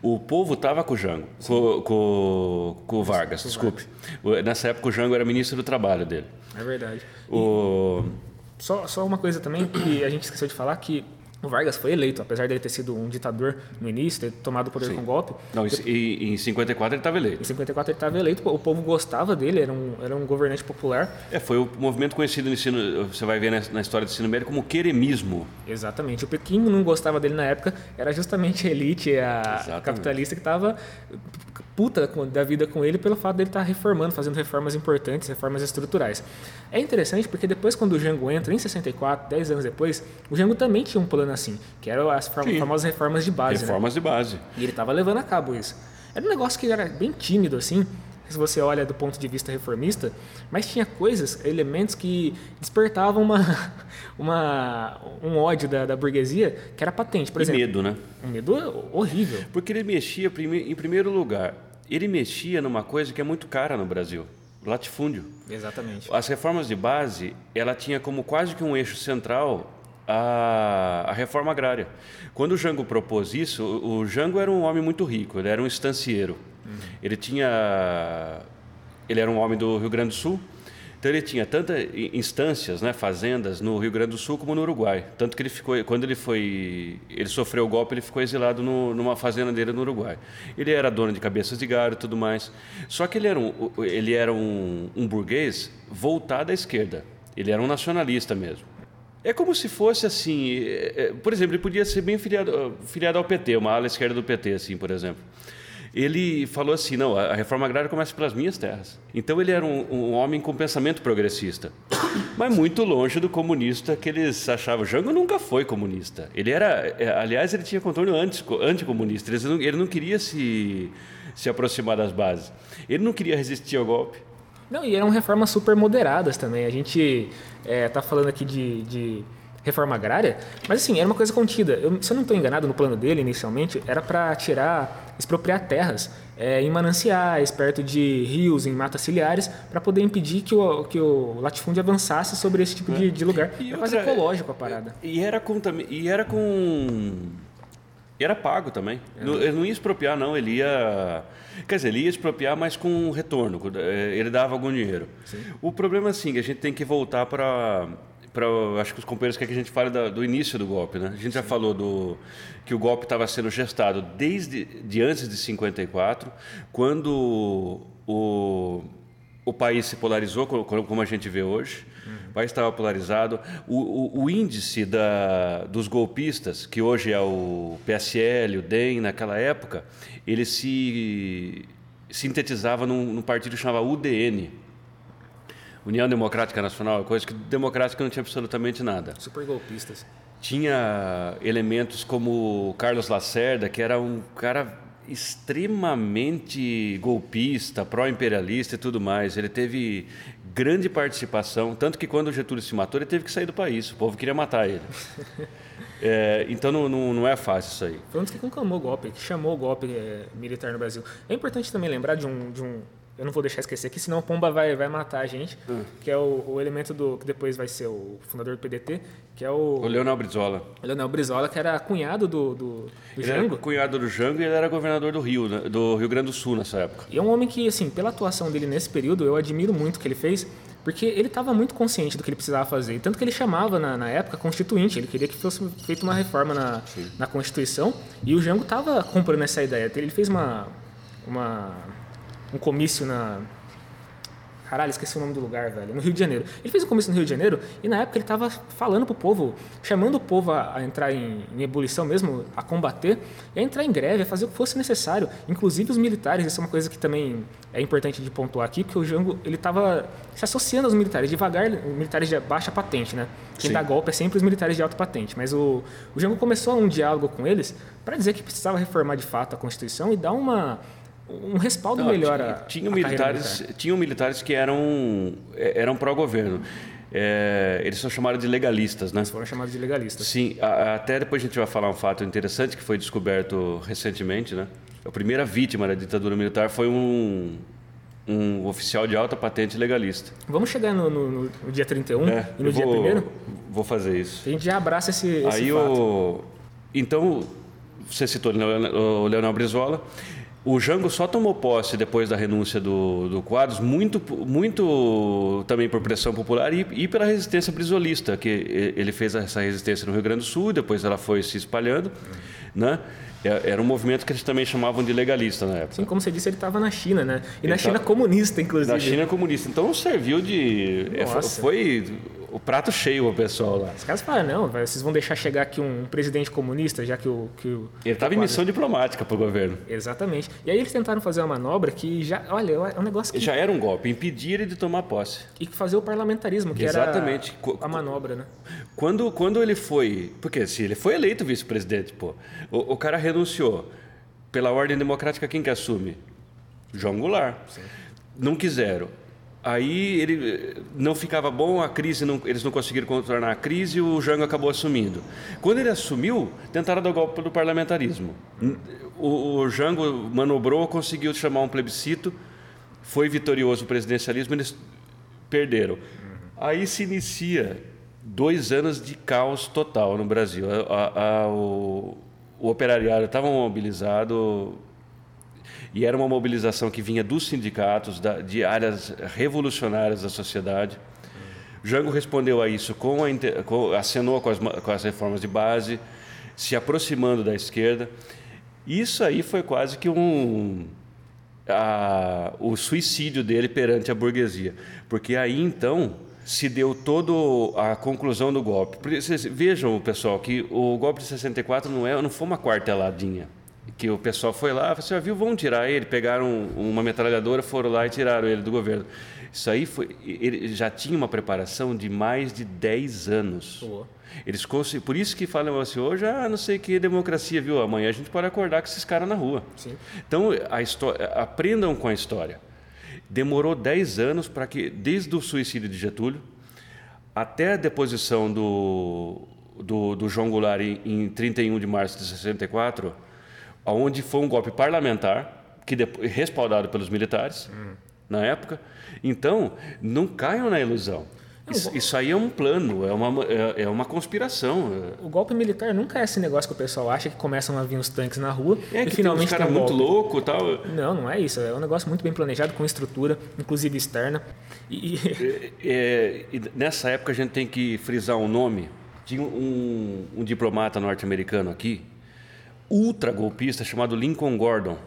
[SPEAKER 3] O povo estava com o Jango, com, com, com o Vargas, desculpe. Nessa época, o Jango era ministro do trabalho dele.
[SPEAKER 2] É verdade.
[SPEAKER 3] O...
[SPEAKER 2] Só, só uma coisa também que a gente esqueceu de falar, que o Vargas foi eleito, apesar dele ter sido um ditador no início, ter tomado o poder Sim. com golpe.
[SPEAKER 3] Não, e em 54 ele estava eleito.
[SPEAKER 2] Em 54 ele estava eleito, o povo gostava dele, era um, era um governante popular.
[SPEAKER 3] É, foi o movimento conhecido no ensino, você vai ver na, história do ensino médio como queremismo.
[SPEAKER 2] Exatamente. O Pequim não gostava dele na época, era justamente a elite, a capitalista que estava puta da vida com ele pelo fato dele estar tá reformando, fazendo reformas importantes, reformas estruturais. É interessante porque depois quando o Jango entra, em 64, 10 anos depois, o Jango também tinha um plano assim, que eram as Sim. famosas reformas de base.
[SPEAKER 3] Né? Reformas
[SPEAKER 2] né?
[SPEAKER 3] de base.
[SPEAKER 2] E ele estava levando a cabo isso. Era um negócio que era bem tímido assim, se você olha do ponto de vista reformista, mas tinha coisas, elementos que despertavam uma, uma, um ódio da, da burguesia que era patente. Por
[SPEAKER 3] E
[SPEAKER 2] exemplo,
[SPEAKER 3] medo, né?
[SPEAKER 2] um medo horrível.
[SPEAKER 3] Porque ele mexia, em primeiro lugar, ele mexia numa coisa que é muito cara no Brasil, latifúndio.
[SPEAKER 2] Exatamente.
[SPEAKER 3] As reformas de base, ela tinha como quase que um eixo central a, a reforma agrária. Quando o Jango propôs isso, o, o Jango era um homem muito rico, ele era um estancieiro. Ele tinha, ele era um homem do Rio Grande do Sul, então ele tinha tantas instâncias, né, fazendas no Rio Grande do Sul como no Uruguai. Tanto que ele ficou, quando ele foi, ele sofreu o golpe, ele ficou exilado no, numa fazenda dele no Uruguai. Ele era dono de cabeças de gado e tudo mais. Só que ele era um, ele era um, um burguês voltado à esquerda. Ele era um nacionalista mesmo. É como se fosse assim, é, é, por exemplo, ele podia ser bem filiado, filiado ao PT, uma ala esquerda do PT, assim, por exemplo. Ele falou assim, não, a reforma agrária começa pelas minhas terras. Então ele era um, um homem com pensamento progressista, mas muito longe do comunista que eles achavam. Jango nunca foi comunista. Ele era, é, aliás, ele tinha contorno anti- anticomunista. Ele não, ele não queria se, se aproximar das bases. Ele não queria resistir ao golpe.
[SPEAKER 2] Não, e eram reformas super moderadas também. A gente está falando aqui de, de reforma agrária, mas assim, era uma coisa contida. Eu, se eu não estou enganado, no plano dele, inicialmente, era para tirar, expropriar terras é, em mananciais, perto de rios, em matas ciliares, para poder impedir que o, que o latifúndio avançasse sobre esse tipo de, de lugar.
[SPEAKER 3] E
[SPEAKER 2] é quase
[SPEAKER 3] outra-
[SPEAKER 2] ecológico a parada.
[SPEAKER 3] E era com e era com e era pago também. Não- Ele não ia expropriar não, ele ia quer dizer, ele ia expropriar, mas com retorno, eh, ele dava algum dinheiro. O problema é assim, que a gente tem que voltar para para acho que os companheiros querem que a gente fale da- do início do golpe, né? A gente já falou do que o golpe estava sendo gestado desde de antes de 54, quando o o país se polarizou, co- co- como a gente vê hoje. O país estava polarizado. O, o- o índice da, dos golpistas, que hoje é o PSL, o DEM, naquela época, ele se sintetizava num, num partido que chamava UDN. União Democrática Nacional, coisa que democrática não tinha absolutamente nada
[SPEAKER 2] Super golpistas.
[SPEAKER 3] tinha elementos como Carlos Lacerda, que era um cara extremamente golpista, pró-imperialista e tudo mais. Ele teve grande participação, tanto que quando o Getúlio se matou, ele teve que sair do país. O povo queria matar ele. É, então não, não, não é fácil isso aí.
[SPEAKER 2] Foi um dos que conclamou o golpe, que chamou o golpe é, militar no Brasil. É importante também lembrar de um, de um. Eu não vou deixar esquecer aqui, senão o Pomba vai, vai matar a gente, que é o, o elemento do. que depois vai ser o fundador do PDT, que é o,
[SPEAKER 3] O Leonel Brizola.
[SPEAKER 2] Leonel Brizola, que era cunhado do, do, do
[SPEAKER 3] Ele era
[SPEAKER 2] Jango.
[SPEAKER 3] cunhado do Jango e ele era governador do Rio, né, do Rio Grande do Sul nessa época.
[SPEAKER 2] E é um homem que, assim, pela atuação dele nesse período, eu admiro muito o que ele fez, porque ele estava muito consciente do que ele precisava fazer. Tanto que ele chamava, na, na época, constituinte. Ele queria que fosse feita uma reforma na, na Constituição. E o Jango estava comprando essa ideia. Ele fez uma, uma, um comício na. Caralho, esqueci o nome do lugar, velho. No Rio de Janeiro. Ele fez um comício no Rio de Janeiro e na época ele estava falando pro povo, chamando o povo a, a entrar em, em ebulição mesmo, a combater, e a entrar em greve, a fazer o que fosse necessário. Inclusive os militares, isso é uma coisa que também é importante de pontuar aqui, porque o Jango ele estava se associando aos militares, devagar, militares de baixa patente, né? Quem
[SPEAKER 3] Sim.
[SPEAKER 2] dá golpe é sempre os militares de alta patente. Mas o, o Jango começou um diálogo com eles para dizer que precisava reformar de fato a Constituição e dar uma, um respaldo
[SPEAKER 3] Não,
[SPEAKER 2] melhor
[SPEAKER 3] tinha,
[SPEAKER 2] a,
[SPEAKER 3] tinham
[SPEAKER 2] a
[SPEAKER 3] militares,
[SPEAKER 2] militar.
[SPEAKER 3] tinham militares que eram eh, eram pró-governo. É, eles são chamados de legalistas, né?
[SPEAKER 2] Eles foram chamados de legalistas.
[SPEAKER 3] Sim, a- até depois a gente vai falar um fato interessante que foi descoberto recentemente, né? A primeira vítima da ditadura militar foi um, um oficial de alta patente legalista.
[SPEAKER 2] Vamos chegar no, no- no- dia 31
[SPEAKER 3] É,
[SPEAKER 2] e no
[SPEAKER 3] eu
[SPEAKER 2] dia
[SPEAKER 3] vou,
[SPEAKER 2] 1
[SPEAKER 3] Vou fazer isso.
[SPEAKER 2] a gente já abraça esse, esse
[SPEAKER 3] Aí
[SPEAKER 2] fato.
[SPEAKER 3] o então você citou o Leonel Brizola. O Jango só tomou posse depois da renúncia do, do Quadros, muito, muito também por pressão popular e, e pela resistência brizolista, que ele fez essa resistência no Rio Grande do Sul, e depois ela foi se espalhando. Né? É- Era um movimento que eles também chamavam de legalista na época.
[SPEAKER 2] Assim como você disse, ele estava na China, né? E
[SPEAKER 3] Ele
[SPEAKER 2] na China
[SPEAKER 3] tava-
[SPEAKER 2] comunista, inclusive.
[SPEAKER 3] Na China comunista. Então serviu de. é,
[SPEAKER 2] Nossa.
[SPEAKER 3] Foi o prato cheio o pessoal lá.
[SPEAKER 2] Os caras falaram, não, vai, vocês vão deixar chegar aqui um presidente comunista, já que o... Que o
[SPEAKER 3] Ele estava em missão diplomática para o governo.
[SPEAKER 2] Exatamente. E aí eles tentaram fazer uma manobra que já... Olha, é um negócio que...
[SPEAKER 3] Já era um golpe, impedir ele de tomar posse.
[SPEAKER 2] E que fazer o parlamentarismo, que
[SPEAKER 3] Exatamente.
[SPEAKER 2] era a manobra, né?
[SPEAKER 3] Quando, quando ele foi. Porque se ele foi eleito vice-presidente, pô, o, o cara renunciou. Pela ordem democrática, quem que assume? João Goulart. não quiseram. Aí ele não ficava bom, a crise não, eles não conseguiram contornar a crise e o Jango acabou assumindo. Quando ele assumiu, tentaram dar o golpe do parlamentarismo. O, o Jango manobrou, conseguiu chamar um plebiscito, foi vitorioso o presidencialismo, eles perderam. Aí se inicia dois anos de caos total no Brasil. A, a, o, o operariado estava mobilizado, e era uma mobilização que vinha dos sindicatos, da, de áreas revolucionárias da sociedade. Jango respondeu a isso, com a, com, acenou com as, com as reformas de base, se aproximando da esquerda. Isso aí foi quase que um a, o suicídio dele perante a burguesia, porque aí então se deu toda a conclusão do golpe. Vejam, pessoal, que o golpe de 64 não, é, não foi uma quarteladinha que o pessoal foi lá, você assim, viu, vão tirar ele, pegaram uma metralhadora, foram lá e tiraram ele do governo. Isso aí foi, ele já tinha uma preparação de mais de 10 anos. Eles por isso que falam assim hoje, ah, não sei que democracia, viu? Amanhã a gente pode acordar com esses caras na rua. Sim. Então, a história, aprendam com a história. Demorou 10 anos para que desde o suicídio de Getúlio até a deposição do do, do João Goulart em, em 31 de março de 64, onde foi um golpe parlamentar, que depois, respaldado pelos militares uhum. na época. Então, não caiam na ilusão. Isso, isso, aí é um plano, é uma, é, é, uma conspiração.
[SPEAKER 2] O golpe militar nunca é esse negócio que o pessoal acha que começam a vir os tanques na rua
[SPEAKER 3] é,
[SPEAKER 2] e
[SPEAKER 3] que
[SPEAKER 2] finalmente
[SPEAKER 3] tem uns cara muito louco tal.
[SPEAKER 2] Não, não é isso. É um negócio muito bem planejado, com estrutura, inclusive externa.
[SPEAKER 3] E... É, é, nessa época a gente tem que frisar um nome. Tinha um, um diplomata norte-americano aqui, ultra golpista chamado Lincoln Gordon.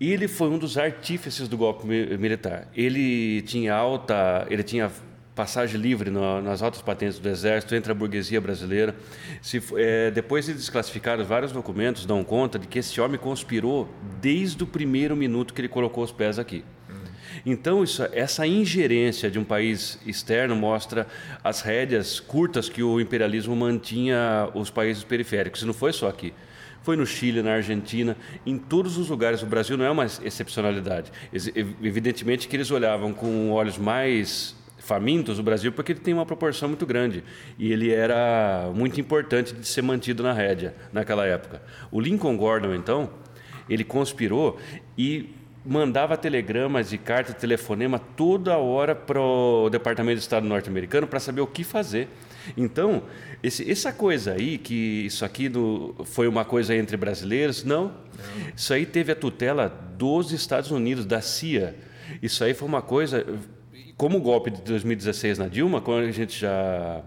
[SPEAKER 3] Ele foi um dos artífices do golpe militar. Ele tinha alta, ele tinha passagem livre no, nas altas patentes do Exército entre a burguesia brasileira. Se, é, depois de desclassificados vários documentos, dão conta de que esse homem conspirou desde o primeiro minuto que ele colocou os pés aqui. Então, isso, essa ingerência de um país externo mostra as rédeas curtas que o imperialismo mantinha os países periféricos. E não foi só aqui. Foi no Chile, na Argentina, em todos os lugares. O Brasil não é uma excepcionalidade. Evidentemente que eles olhavam com olhos mais famintos o Brasil porque ele tem uma proporção muito grande e ele era muito importante de ser mantido na rédea naquela época. O Lincoln Gordon, então, ele conspirou e mandava telegramas e carta, telefonema toda hora para o Departamento de Estado norte-americano para saber o que fazer. Então, esse, essa coisa aí, que isso aqui do, foi uma coisa entre brasileiros, não. Isso aí teve a tutela dos Estados Unidos, da CIA. Isso aí foi uma coisa. Como o golpe de 2016 na Dilma, quando a gente já,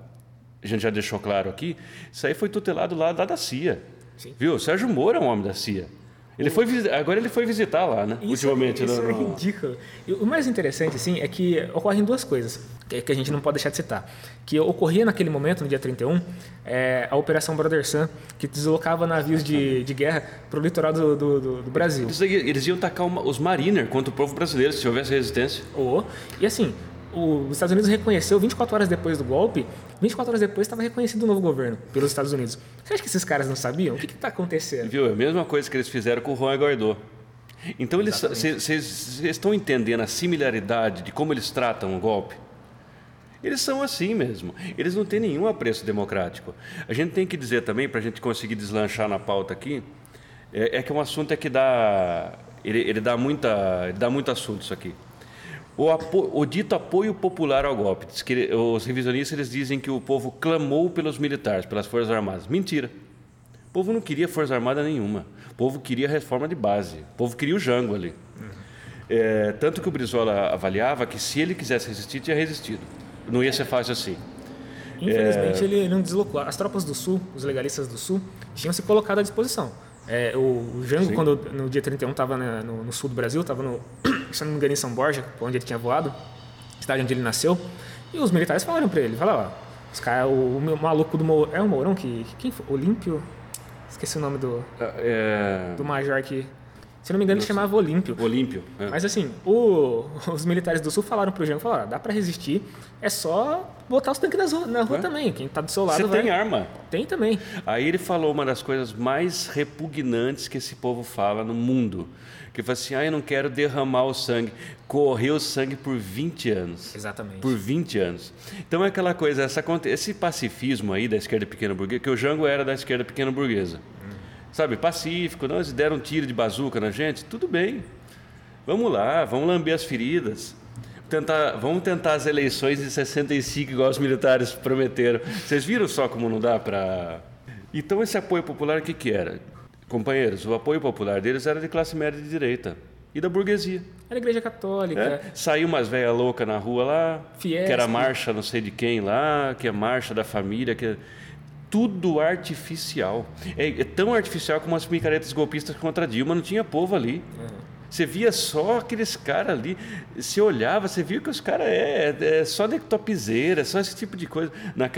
[SPEAKER 3] a gente já deixou claro aqui, isso aí foi tutelado lá da CIA. Sim. Viu? Sérgio Moro é um homem da CIA. Ele foi agora ele foi visitar lá, né?
[SPEAKER 2] Isso, ultimamente. Isso no, é ridículo. E o mais interessante, assim, é que ocorrem duas coisas que a gente não pode deixar de citar. Que ocorria naquele momento, no dia 31, é, a Operação Brother Sun, que deslocava navios de, de guerra para o litoral do, do, do, Brasil.
[SPEAKER 3] Eles, eles iam atacar os Mariner contra o povo brasileiro, se houvesse resistência.
[SPEAKER 2] Oh, e assim, os Estados Unidos reconheceu 24 horas depois do golpe, 24 horas depois estava reconhecido o novo governo pelos Estados Unidos. Você acha que esses caras não sabiam? O que está acontecendo?
[SPEAKER 3] Viu? É a mesma coisa que eles fizeram com o Juan Guaidó. Então, vocês estão entendendo a similaridade de como eles tratam o golpe? Eles são assim mesmo. Eles não têm nenhum apreço democrático. A gente tem que dizer também, para a gente conseguir deslanchar na pauta aqui, é, é que é um assunto é que dá, ele, ele, dá muita, ele dá muito assunto isso aqui. O, apo, o, dito apoio popular ao golpe. Que, os revisionistas eles dizem que o povo clamou pelos militares, pelas Forças Armadas. Mentira. O povo não queria Força Armada nenhuma. O povo queria reforma de base. O povo queria o Jango ali. É, tanto que o Brizola avaliava que se ele quisesse resistir, tinha resistido. Não ia ser fácil assim.
[SPEAKER 2] Infelizmente, é... ele não deslocou. As tropas do Sul, os legalistas do Sul, tinham se colocado à disposição. É, o, o Jango, Sim. quando no dia 31 estava no, no, sul do Brasil, estava no, se não me engano, em São Borja, onde ele tinha voado, cidade onde ele nasceu, e os militares falaram para ele, falaram, ó, os cara, o, o, maluco do Mourão, é o Mourão que, quem foi? Olímpio? Esqueci o nome do, é... do major que... Se não me engano, ele chamava Olímpio.
[SPEAKER 3] Olímpio. É.
[SPEAKER 2] Mas assim, o- os militares do sul falaram pro Jango, falaram, "Ah, dá pra resistir, é só botar os tanques nas ru- na rua
[SPEAKER 3] É.
[SPEAKER 2] também. Quem tá do seu lado
[SPEAKER 3] Você
[SPEAKER 2] vai...
[SPEAKER 3] tem arma.
[SPEAKER 2] Tem também.
[SPEAKER 3] Aí ele falou uma das coisas mais repugnantes que esse povo fala no mundo. Que fala assim, ah, eu não quero derramar o sangue. Correu sangue por 20 anos.
[SPEAKER 2] Exatamente.
[SPEAKER 3] Por 20 anos. Então é aquela coisa, essa, esse pacifismo aí da esquerda pequena burguesa, que o Jango era da esquerda pequena burguesa. Sabe, pacífico, não, eles deram um tiro de bazuca na gente, tudo bem. Vamos lá, vamos lamber as feridas. Tentar, vamos tentar as eleições de 65, igual os militares prometeram. Vocês viram só como não dá para. Então, esse apoio popular, o que, que era? Companheiros, o apoio popular deles era de classe média de direita e da burguesia.
[SPEAKER 2] Era a igreja católica.
[SPEAKER 3] É? Saiu umas velhas loucas na rua lá,
[SPEAKER 2] Fiesp.
[SPEAKER 3] que era marcha não sei de quem lá, que é marcha da família, que é tudo artificial. É, é tão artificial como as micaretas golpistas contra Dilma, não tinha povo ali. Você via só aqueles caras ali, você olhava, você via que os caras é, é só de topzeira, só esse tipo de coisa.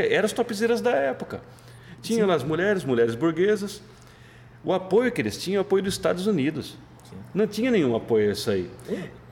[SPEAKER 3] Eram as topzeiras da época. Tinha lá as mulheres, mulheres burguesas. O apoio que eles tinham é o apoio dos Estados Unidos. Não tinha nenhum apoio a isso aí.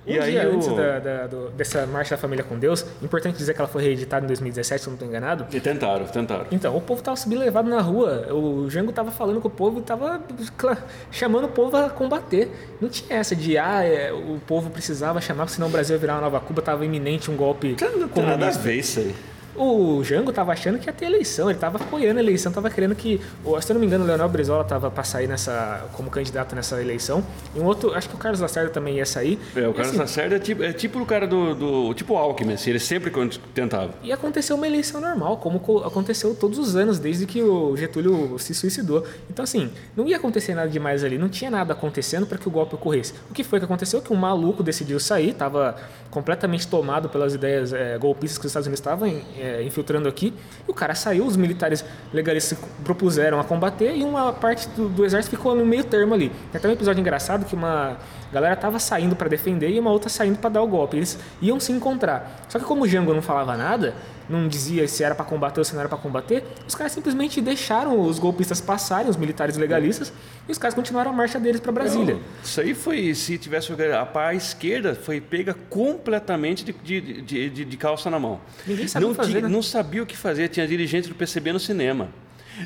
[SPEAKER 2] Um dia antes da- da- do- dessa Marcha da Família com Deus, importante dizer que ela foi reeditada em 2017, se eu não estou enganado.
[SPEAKER 3] E tentaram, tentaram.
[SPEAKER 2] Então, o povo tava sublevado na rua. O Jango tava falando com o povo e tava cla- chamando o povo a combater. Não tinha essa de, ah, é, o povo precisava chamar, senão o Brasil ia virar uma nova Cuba, tava iminente um golpe
[SPEAKER 3] Não tem nada a ver isso aí.
[SPEAKER 2] O Jango tava achando que ia ter eleição, ele tava apoiando a eleição, tava querendo que, o- se eu não me engano, o Leonel Brizola tava para sair nessa, como candidato nessa eleição. E um outro, acho que o Carlos Lacerda também ia sair.
[SPEAKER 3] É, o Carlos
[SPEAKER 2] assim,
[SPEAKER 3] Lacerda é tipo, é tipo o cara do, do tipo Alckmin, assim, ele sempre tentava.
[SPEAKER 2] E aconteceu uma eleição normal, como co- aconteceu todos os anos, desde que o Getúlio se suicidou. Então, assim, não ia acontecer nada demais ali, não tinha nada acontecendo para que o golpe ocorresse. O que foi que aconteceu? Que um maluco decidiu sair, estava completamente tomado pelas ideias eh, golpistas que os Estados Unidos estavam eh, infiltrando aqui, e o cara saiu, os militares legalistas se propuseram a combater, e uma parte do, do exército ficou no meio termo ali. Tem até um episódio engraçado que uma galera tava saindo para defender e uma outra saindo para dar o golpe. Eles iam se encontrar. Só que como o Jango não falava nada, não dizia se era para combater ou se não era para combater, os caras simplesmente deixaram os golpistas passarem, os militares legalistas, e os caras continuaram a marcha deles para Brasília.
[SPEAKER 3] Isso aí foi, se tivesse a esquerda foi pega completamente de, de, de, de- calça na mão.
[SPEAKER 2] Ninguém sabia
[SPEAKER 3] não
[SPEAKER 2] o que fazer,
[SPEAKER 3] tinha-
[SPEAKER 2] né?
[SPEAKER 3] Não sabia o que fazer, tinha dirigente do PCB no cinema.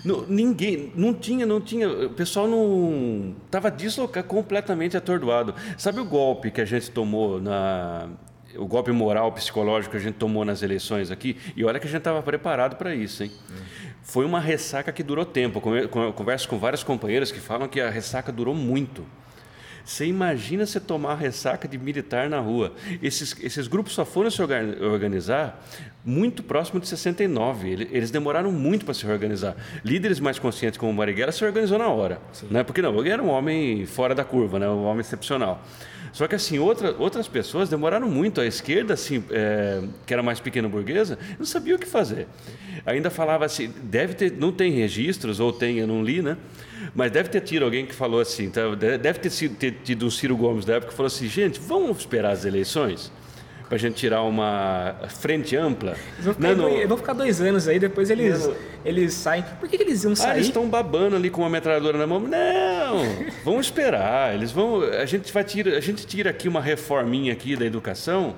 [SPEAKER 3] Não, ninguém, não tinha, não tinha, o pessoal não estava deslocado, completamente atordoado. Sabe o golpe que a gente tomou na o golpe moral psicológico que a gente tomou nas eleições aqui? E olha que a gente estava preparado para isso, hein? Foi uma ressaca que durou tempo. Eu con- eu converso com vários companheiros que falam que a ressaca durou muito. Você imagina você tomar a ressaca de militar na rua. Esses, esses grupos só foram se orga- organizar muito próximo de 69. Ele- Eles demoraram muito para se reorganizar. Líderes mais conscientes como o Marighella se organizou na hora. Né? Porque não, ele era um homem fora da curva, né? um homem excepcional. Só que assim, outra, outras pessoas demoraram muito. A esquerda, assim, é, que era mais pequena burguesa, não sabia o que fazer. Ainda falava assim, deve ter, não tem registros, ou tem, eu não li, né? Mas deve ter tido alguém que falou assim, tá? De- deve ter, sido, ter tido um Ciro Gomes da época que falou assim, gente, vamos esperar as eleições para a gente tirar uma frente ampla.
[SPEAKER 2] Eles vão ficar,
[SPEAKER 3] Não, não-
[SPEAKER 2] dois, vão ficar dois anos aí, depois eles,
[SPEAKER 3] Não.
[SPEAKER 2] eles saem. Por que, que eles iam
[SPEAKER 3] Ah,
[SPEAKER 2] sair?
[SPEAKER 3] eles estão babando ali com uma metralhadora na mão. Não, vamos esperar. Eles vão. A gente vai tira, a gente tira aqui uma reforminha aqui da educação.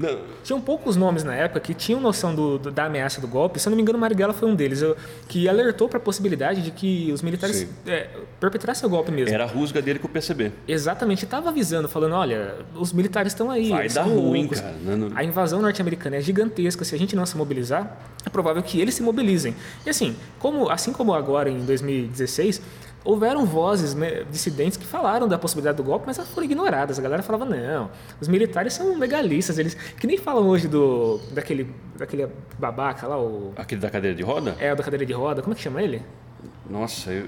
[SPEAKER 3] Não,
[SPEAKER 2] Tinham poucos nomes na época que tinham noção do- do- da ameaça do golpe. Se eu não me engano, Marighella foi um deles, eu- que alertou para a possibilidade de que os militares é, perpetrassem o golpe mesmo.
[SPEAKER 3] era a rusga dele com o PCB.
[SPEAKER 2] Exatamente, estava avisando, falando, olha, os militares estão aí.
[SPEAKER 3] Vai dar ruim,
[SPEAKER 2] loucos.
[SPEAKER 3] cara. Não- não-
[SPEAKER 2] A invasão norte-americana é gigantesca. Se a gente não se mobilizar, é provável que eles se mobilizem. E assim, como, assim como agora em 2016, houveram vozes né, dissidentes que falaram da possibilidade do golpe, mas elas foram ignoradas. A galera falava, não, os militares são legalistas, eles que nem falam hoje do daquele, daquele babaca lá, o,
[SPEAKER 3] Aquele da cadeira de roda?
[SPEAKER 2] é o da cadeira de roda, como é que chama ele?
[SPEAKER 3] Nossa, eu,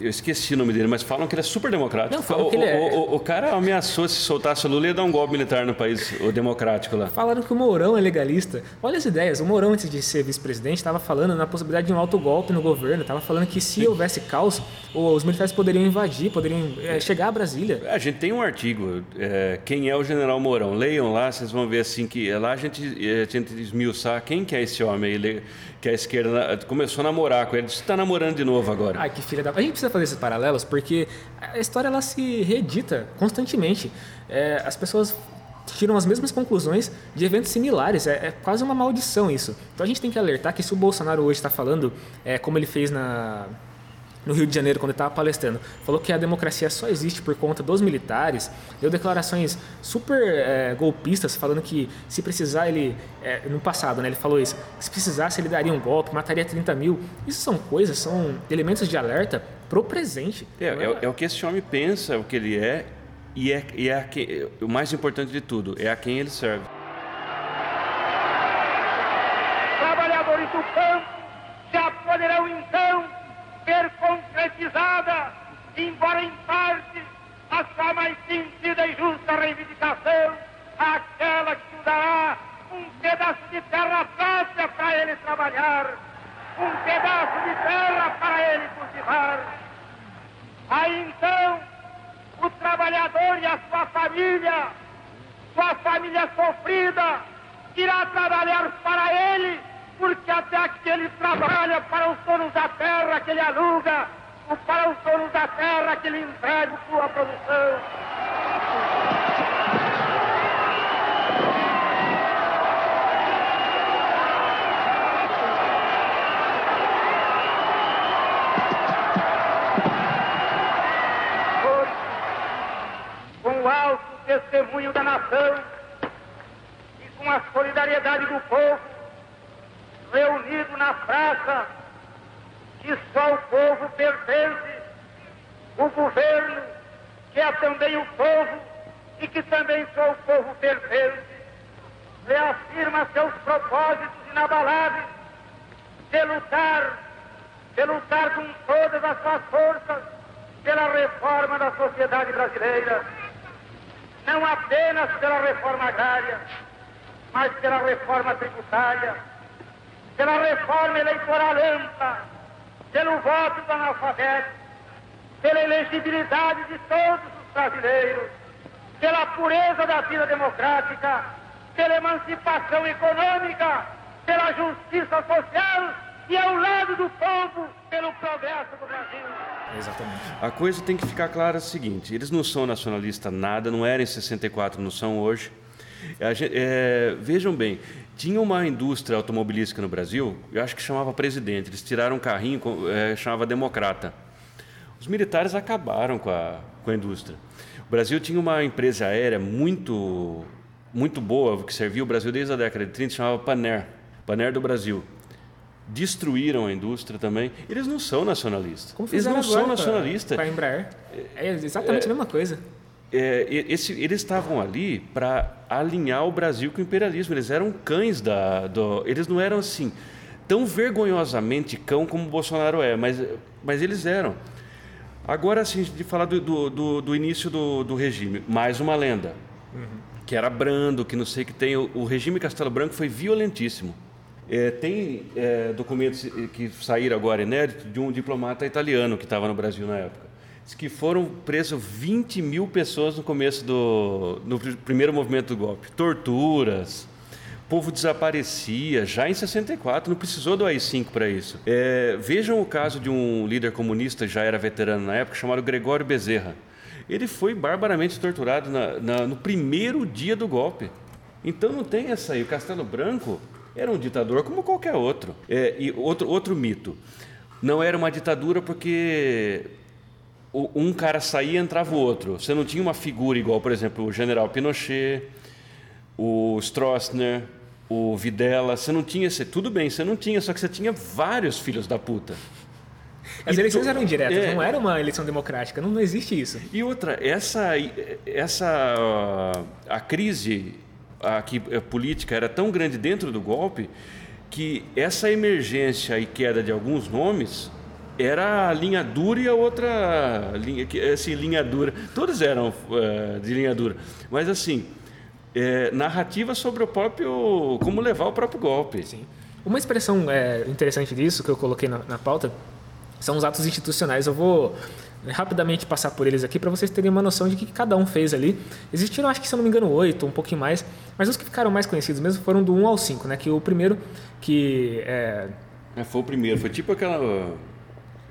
[SPEAKER 3] eu esqueci o nome dele, mas falam que ele é super democrático.
[SPEAKER 2] Não, falam
[SPEAKER 3] o,
[SPEAKER 2] que ele é-
[SPEAKER 3] o- o- cara ameaçou se soltasse o Lula ia dar um golpe militar no país, o democrático lá.
[SPEAKER 2] Falaram que o Mourão é legalista. Olha as ideias. O Mourão, antes de ser vice-presidente, estava falando na possibilidade de um autogolpe no governo. Estava falando que se houvesse caos, os militares poderiam invadir, poderiam é, chegar a Brasília.
[SPEAKER 3] A gente tem um artigo, é, quem é o General Mourão? Leiam lá, vocês vão ver assim que lá a gente, a gente esmiuçar quem que é esse homem aí, le- que a esquerda começou a namorar com ele. Você está namorando de novo agora.
[SPEAKER 2] Ai, que filha da... A gente precisa fazer esses paralelos porque a história ela se reedita constantemente. É, as pessoas tiram as mesmas conclusões de eventos similares. É, é, quase uma maldição isso. Então a gente tem que alertar que se o Bolsonaro hoje está falando, é, como ele fez na, no Rio de Janeiro, quando ele estava palestrando, falou que a democracia só existe por conta dos militares, deu declarações super é, golpistas, falando que se precisar ele, é, no passado, né, ele falou isso, se precisasse ele daria um golpe, mataria 30 mil. Isso são coisas, são elementos de alerta pro presente.
[SPEAKER 3] É, é, é o que esse homem pensa, é o que ele é, e é, e é que, o mais importante de tudo, é a quem ele serve.
[SPEAKER 4] Trabalhadores do campo já poderão então ser concretizada, embora em parte, a sua mais sentida e justa reivindicação, aquela que dará um pedaço de terra própria para ele trabalhar, um pedaço de terra para ele cultivar. Aí então, o trabalhador e a sua família, sua família sofrida, irá trabalhar para ele, porque até que ele trabalha para os donos da terra que ele aluga, para os donos da terra que ele entrega sua produção. com o alto testemunho da nação e com a solidariedade do povo, reunido na praça que só o povo pertence, o governo, que é também o povo e que também só o povo pertence, reafirma seus propósitos inabaláveis de lutar, de lutar com todas as suas forças pela reforma da sociedade brasileira. Não apenas pela reforma agrária, mas pela reforma tributária, pela reforma eleitoral ampla, pelo voto do analfabeto, pela elegibilidade de todos os brasileiros, pela pureza da vida democrática, pela emancipação econômica, pela justiça social e ao lado do povo pelo progresso do Brasil.
[SPEAKER 2] Exatamente.
[SPEAKER 3] A coisa tem que ficar clara é o seguinte: eles não são nacionalistas nada, não eram em 64, não são hoje. Gente, é, vejam bem, tinha uma indústria automobilística no Brasil, eu acho que chamava Presidente, eles tiraram um carrinho, é, chamava Democrata. Os militares acabaram com a, com a indústria. O Brasil tinha uma empresa aérea muito, muito boa, que servia o Brasil desde a década de 30, chamava Paner, Paner do Brasil destruíram a indústria também. Eles não são nacionalistas.
[SPEAKER 2] Como
[SPEAKER 3] eles não são nacionalistas.
[SPEAKER 2] Com a Embraer. É exatamente é, a mesma coisa.
[SPEAKER 3] É, esse, eles estavam ali para alinhar o Brasil com o imperialismo. Eles eram cães da. Do, eles não eram assim tão vergonhosamente cão como o Bolsonaro é, mas, mas eles eram. Agora, assim, de falar do, do, do, do início do, do, regime, mais uma lenda, uhum. que era brando, que não sei que tem. O, o regime Castelo Branco foi violentíssimo. É, tem é, documentos que saíram agora inéditos de um diplomata italiano que estava no Brasil na época. Que foram presos 20 mil pessoas no começo do no primeiro movimento do golpe. Torturas, povo desaparecia já em 64, não precisou do AI-5 para isso. É, vejam o caso de um líder comunista, já era veterano na época, chamado Gregório Bezerra. Ele foi barbaramente torturado na, na, no primeiro dia do golpe. Então não tem essa aí. O Castelo Branco era um ditador como qualquer outro. É, e outro, outro mito. Não era uma ditadura porque um cara saía e entrava o outro. Você não tinha uma figura igual, por exemplo, o general Pinochet, o Stroessner, o Videla. Você não tinha. Tudo bem, você não tinha, só que você tinha vários filhos da puta.
[SPEAKER 2] As e eleições tu, eram indiretas, é, não era uma eleição democrática, não, não existe isso.
[SPEAKER 3] E outra, essa, essa a crise a, que a política era tão grande dentro do golpe que essa emergência e queda de alguns nomes era a linha dura e a outra linha, assim, linha dura. Todos eram uh, de linha dura. Mas, assim, é, narrativa sobre o próprio. como levar o próprio golpe.
[SPEAKER 2] Sim. Uma expressão é, interessante disso que eu coloquei na, na pauta são os atos institucionais. Eu vou rapidamente passar por eles aqui para vocês terem uma noção de que cada um fez ali. Existiram, acho que se eu não me engano, oito, um pouquinho mais, mas os que ficaram mais conhecidos mesmo foram do 1 ao 5, né? Que o primeiro, que é,
[SPEAKER 3] É, foi o primeiro, foi tipo aquela.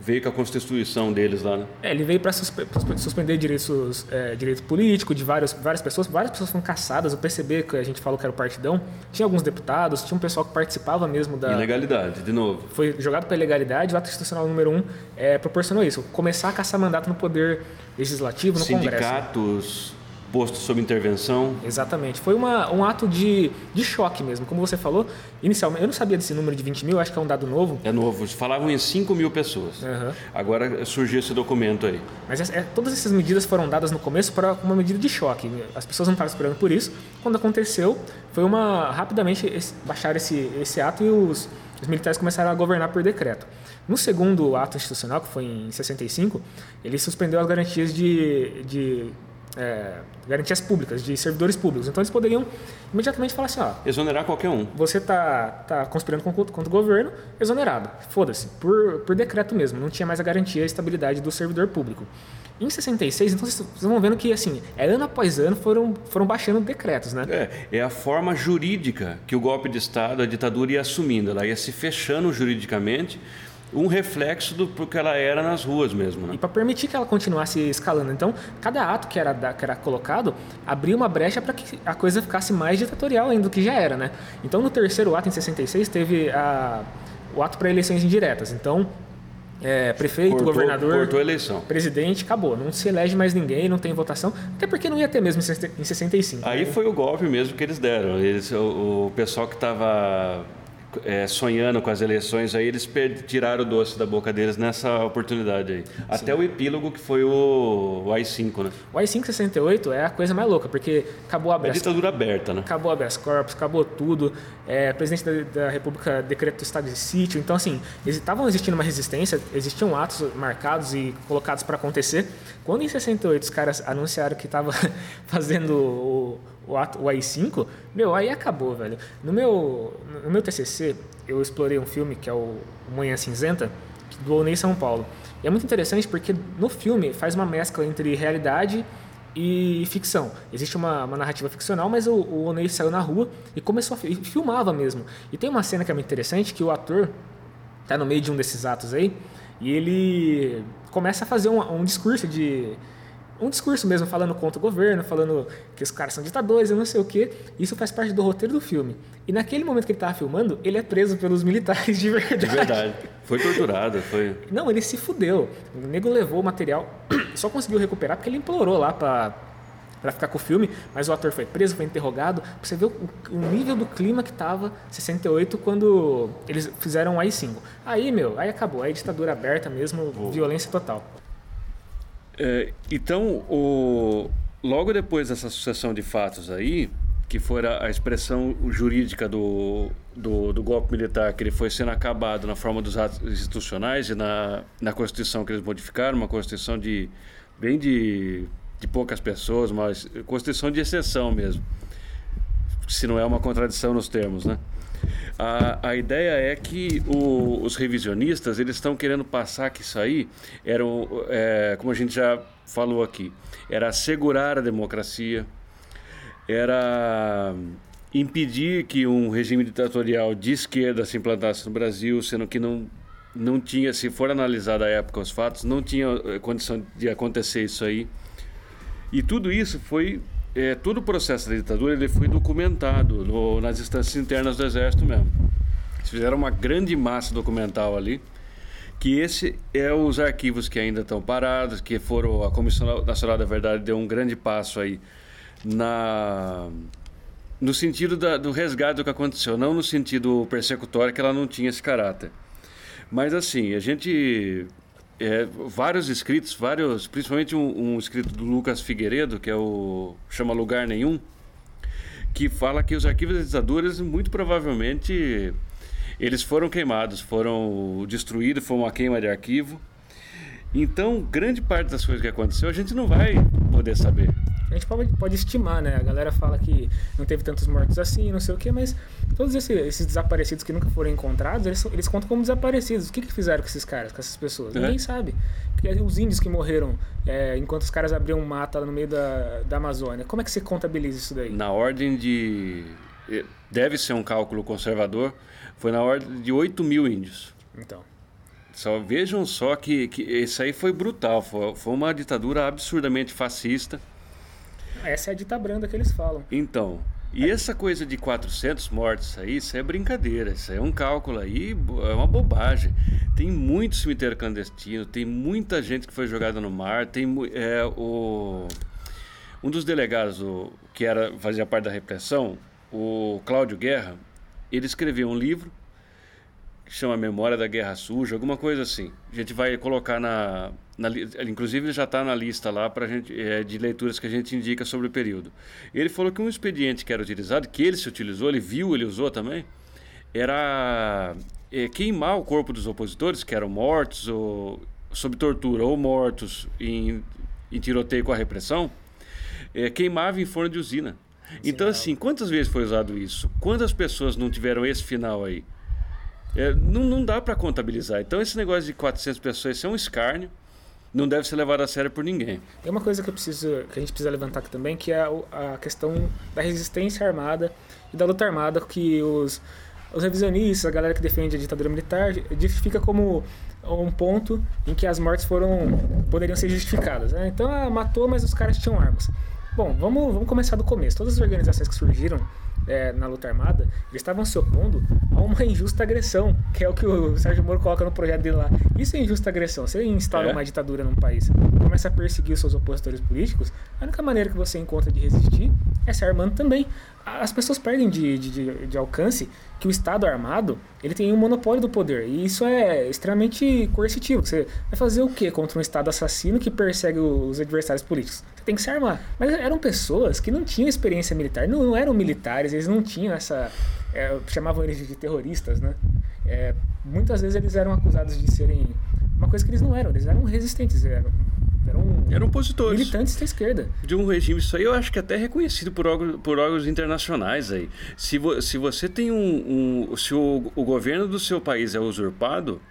[SPEAKER 3] Veio com a constituição deles lá, né?
[SPEAKER 2] É, ele veio para suspe suspender direitos, é, direito político de várias, várias pessoas. Várias pessoas foram caçadas. O PCB, que a gente falou que era o partidão, tinha alguns deputados, tinha um pessoal que participava mesmo da.
[SPEAKER 3] Ilegalidade, de novo.
[SPEAKER 2] Foi jogado pela ilegalidade. O ato institucional número um é, proporcionou isso: começar a caçar mandato no poder legislativo, no
[SPEAKER 3] Sindicatos,
[SPEAKER 2] Congresso.
[SPEAKER 3] Sindicatos posto sob intervenção.
[SPEAKER 2] Exatamente. Foi uma, um ato de, de choque mesmo. Como você falou, inicialmente, eu não sabia desse número de 20 mil, acho que é um dado novo.
[SPEAKER 3] É novo. Falavam em 5 mil pessoas.
[SPEAKER 2] Uhum.
[SPEAKER 3] Agora surgiu esse documento aí.
[SPEAKER 2] Mas é, todas essas medidas foram dadas no começo para uma medida de choque. As pessoas não estavam esperando por isso. Quando aconteceu, foi uma. rapidamente esse, baixaram esse, esse ato e os, os militares começaram a governar por decreto. No segundo ato institucional, que foi em 65, ele suspendeu as garantias de, de é, garantias públicas, de servidores públicos. Então eles poderiam imediatamente falar assim: ó,
[SPEAKER 3] exonerar qualquer um.
[SPEAKER 2] Você tá, tá conspirando contra, contra o governo, exonerado. Foda-se, por, por decreto mesmo. Não tinha mais a garantia e a estabilidade do servidor público. Em 66, então vocês vão vendo que assim, é ano após ano foram, foram baixando decretos, né?
[SPEAKER 3] É, é a forma jurídica que o golpe de Estado, a ditadura ia assumindo. Ela ia se fechando juridicamente um reflexo do que ela era nas ruas mesmo. Né?
[SPEAKER 2] E para permitir que ela continuasse escalando. Então, cada ato que era, que era colocado abria uma brecha para que a coisa ficasse mais ditatorial ainda do que já era. Né? Então, no terceiro ato, em 66, teve a, o ato para eleições indiretas. Então, é, prefeito,
[SPEAKER 3] cortou,
[SPEAKER 2] governador,
[SPEAKER 3] cortou eleição.
[SPEAKER 2] presidente, acabou. Não se elege mais ninguém, não tem votação, até porque não ia ter mesmo em 65.
[SPEAKER 3] Aí
[SPEAKER 2] né?
[SPEAKER 3] foi o golpe mesmo que eles deram. Eles, o, o pessoal que estava é, sonhando com as eleições, aí eles tiraram o doce da boca deles nessa oportunidade aí. Sim. Até o epílogo que foi o, o AI-5, né?
[SPEAKER 2] O AI-5 68 é a coisa mais louca, porque acabou a.
[SPEAKER 3] É ditadura aberta, né?
[SPEAKER 2] Acabou a habeas corpus, acabou tudo. É, o presidente da, da República decretou estado de sítio. Então, assim, estavam existindo uma resistência, existiam atos marcados e colocados para acontecer. Quando em 68 os caras anunciaram que estava fazendo o o, o AI-5, meu, aí acabou, velho. No meu, no meu TCC, eu explorei um filme que é o Manhã Cinzenta, do Onei São Paulo. E é muito interessante porque no filme faz uma mescla entre realidade e ficção. Existe uma, uma narrativa ficcional, mas o, o Onei saiu na rua e começou a e filmava mesmo. E tem uma cena que é muito interessante que o ator tá no meio de um desses atos aí e ele começa a fazer um, um discurso de um discurso mesmo, falando contra o governo, falando que os caras são ditadores e não sei o quê. Isso faz parte do roteiro do filme. E naquele momento que ele estava filmando, ele é preso pelos militares de verdade.
[SPEAKER 3] De verdade. Foi torturado, foi.
[SPEAKER 2] Não, ele se fudeu. O nego levou o material, só conseguiu recuperar porque ele implorou lá para para ficar com o filme, mas o ator foi preso, foi interrogado. Pra você ver o, o nível do clima que tava 68 quando eles fizeram o AI-5. Aí, meu, aí acabou. Aí ditadura aberta mesmo, oh. violência total.
[SPEAKER 3] É, então, o, logo depois dessa sucessão de fatos aí, que foi a, expressão jurídica do, do, do, golpe militar, que ele foi sendo acabado na forma dos atos institucionais e na, na Constituição que eles modificaram, uma Constituição de bem de, de poucas pessoas, mas Constituição de exceção mesmo, se não é uma contradição nos termos, né? A, a ideia é que o, os revisionistas eles estão querendo passar que isso aí era, é, como a gente já falou aqui, era assegurar a democracia, era impedir que um regime ditatorial de esquerda se implantasse no Brasil, sendo que não não tinha, se for analisar a época os fatos, não tinha eh, condição de acontecer isso aí. E tudo isso foi é, todo o processo da ditadura ele foi documentado no, nas instâncias internas do Exército mesmo. Eles fizeram uma grande massa documental ali, que esse é os arquivos que ainda estão parados, que foram a Comissão Nacional da Verdade deu um grande passo aí na no sentido da, do resgate do que aconteceu, não no sentido persecutório que ela não tinha esse caráter. Mas assim, a gente é, vários escritos, vários, principalmente um, um, escrito do Lucas Figueiredo, que é o chama Lugar Nenhum, que fala que os arquivos das ditaduras muito provavelmente eles foram queimados, foram destruídos, foi uma queima de arquivo. Então, grande parte das coisas que aconteceu a gente não vai poder saber.
[SPEAKER 2] A gente pode, pode estimar, né? A galera fala que não teve tantos mortos assim, não sei o quê, mas todos esses, esses desaparecidos que nunca foram encontrados, eles, eles contam como desaparecidos. O que, que fizeram com esses caras, com essas pessoas? É. Ninguém sabe. Os índios que morreram é, enquanto os caras abriam mata no meio da, da Amazônia, como é que você contabiliza isso daí?
[SPEAKER 3] Na ordem de eh, deve ser um cálculo conservador, foi na ordem de 8 mil índios.
[SPEAKER 2] Então.
[SPEAKER 3] Só vejam só que, que isso aí foi brutal, foi, foi uma ditadura absurdamente fascista.
[SPEAKER 2] Essa é a dita branda que eles falam.
[SPEAKER 3] Então, e essa coisa de 400 mortes aí, isso é brincadeira, isso é um cálculo aí, é uma bobagem. Tem muito cemitério clandestino, tem muita gente que foi jogada no mar, tem é, o um dos delegados o, que era fazia parte da repressão, o Cláudio Guerra, ele escreveu um livro que chama Memória da Guerra Suja, alguma coisa assim. A gente vai colocar na, na inclusive ele já está na lista lá para gente é, de leituras que a gente indica sobre o período. Ele falou que um expediente que era utilizado, que ele se utilizou, ele viu, ele usou também, era é, queimar o corpo dos opositores que eram mortos ou sob tortura ou mortos em, em tiroteio com a repressão, é, queimava em forno de usina. Então, assim, quantas vezes foi usado isso? Quantas pessoas não tiveram esse final aí? É, não, não dá para contabilizar. Então, esse negócio de 400 pessoas, é um escárnio. Não deve ser levado a sério por ninguém.
[SPEAKER 2] Tem uma coisa que, eu preciso, que a gente precisa levantar aqui também, que é a, questão da resistência armada e da luta armada que os, os revisionistas, a galera que defende a ditadura militar, justifica como um ponto em que as mortes foram poderiam ser justificadas. Né? Então, ah, matou, mas os caras tinham armas. Bom, vamos, vamos começar do começo. Todas as organizações que surgiram é, na luta armada, eles estavam se opondo a uma injusta agressão, que é o que o Sérgio Moro coloca no projeto dele lá. Isso é injusta agressão. Você instala é. uma ditadura num país, começa a perseguir os seus opositores políticos, a única maneira que você encontra de resistir é se armando também. As pessoas perdem de, de, de alcance que o Estado armado ele tem um monopólio do poder e isso é extremamente coercitivo. Você vai fazer o que contra um Estado assassino que persegue os adversários políticos? Você tem que se armar. Mas eram pessoas que não tinham experiência militar, não, não eram militares, eles não tinham essa. É, chamavam eles de terroristas, né? É, muitas vezes eles eram acusados de serem uma coisa que eles não eram, eles eram resistentes, eram, eram,
[SPEAKER 3] eram opositores.
[SPEAKER 2] Militantes da esquerda.
[SPEAKER 3] De um regime, isso aí eu acho que até é reconhecido por órgãos, por órgãos internacionais aí. Se, vo, se você tem um. um se o, o governo do seu país é usurpado,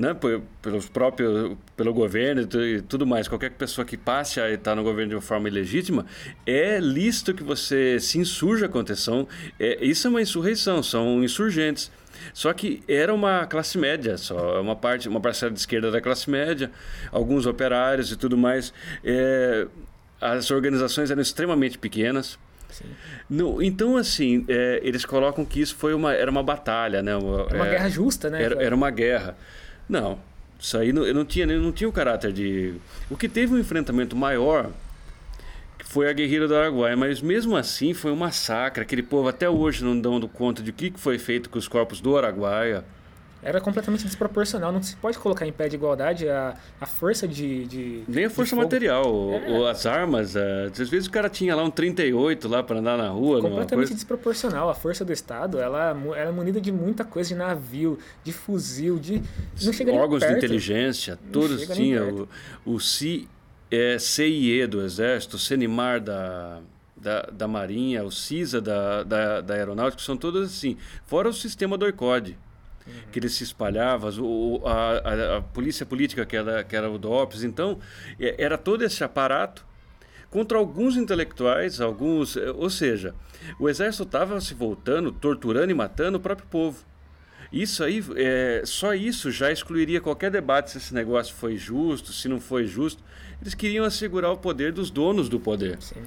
[SPEAKER 3] né, pelos próprios, pelo governo e tudo mais, qualquer pessoa que passe a estar no governo de uma forma ilegítima, é lícito que você se insurja contra isso. É, isso é uma insurreição, são insurgentes. Só que era uma classe média, só uma parte, uma parcela de esquerda da classe média, alguns operários e tudo mais. É, as organizações eram extremamente pequenas. No, então, assim, é, eles colocam que isso foi uma, era uma batalha, né?
[SPEAKER 2] Uma, era uma é, guerra justa, né?
[SPEAKER 3] Era, era uma guerra. Não, isso aí não, não, tinha, não tinha o caráter de. O que teve um enfrentamento maior foi a guerrilha do Araguaia, mas mesmo assim foi um massacre. Aquele povo até hoje não dando conta de o que foi feito com os corpos do Araguaia.
[SPEAKER 2] Era completamente desproporcional, não se pode colocar em pé de igualdade a, a força de, de
[SPEAKER 3] Nem a força material, é. ou, as armas. É, às vezes o cara tinha lá um 38 lá para andar na rua.
[SPEAKER 2] Completamente desproporcional. A força do Estado ela era munida de muita coisa, de navio, de fuzil, de. Não chega
[SPEAKER 3] Órgãos
[SPEAKER 2] de
[SPEAKER 3] inteligência, todos tinham. O, o CIE é, CIE do Exército, o CENIMAR da, da, da Marinha, o CISA da, da, da Aeronáutica, são todos assim. Fora o sistema do ICOD, que ele se espalhava, o, a, a, a, polícia política, que era, que era o DOPS. Então, é, era todo esse aparato contra alguns intelectuais, alguns. É, ou seja, o exército estava se voltando, torturando e matando o próprio povo. Isso aí, é, só isso já excluiria qualquer debate se esse negócio foi justo, se não foi justo. Eles queriam assegurar o poder dos donos do poder.
[SPEAKER 2] Sim.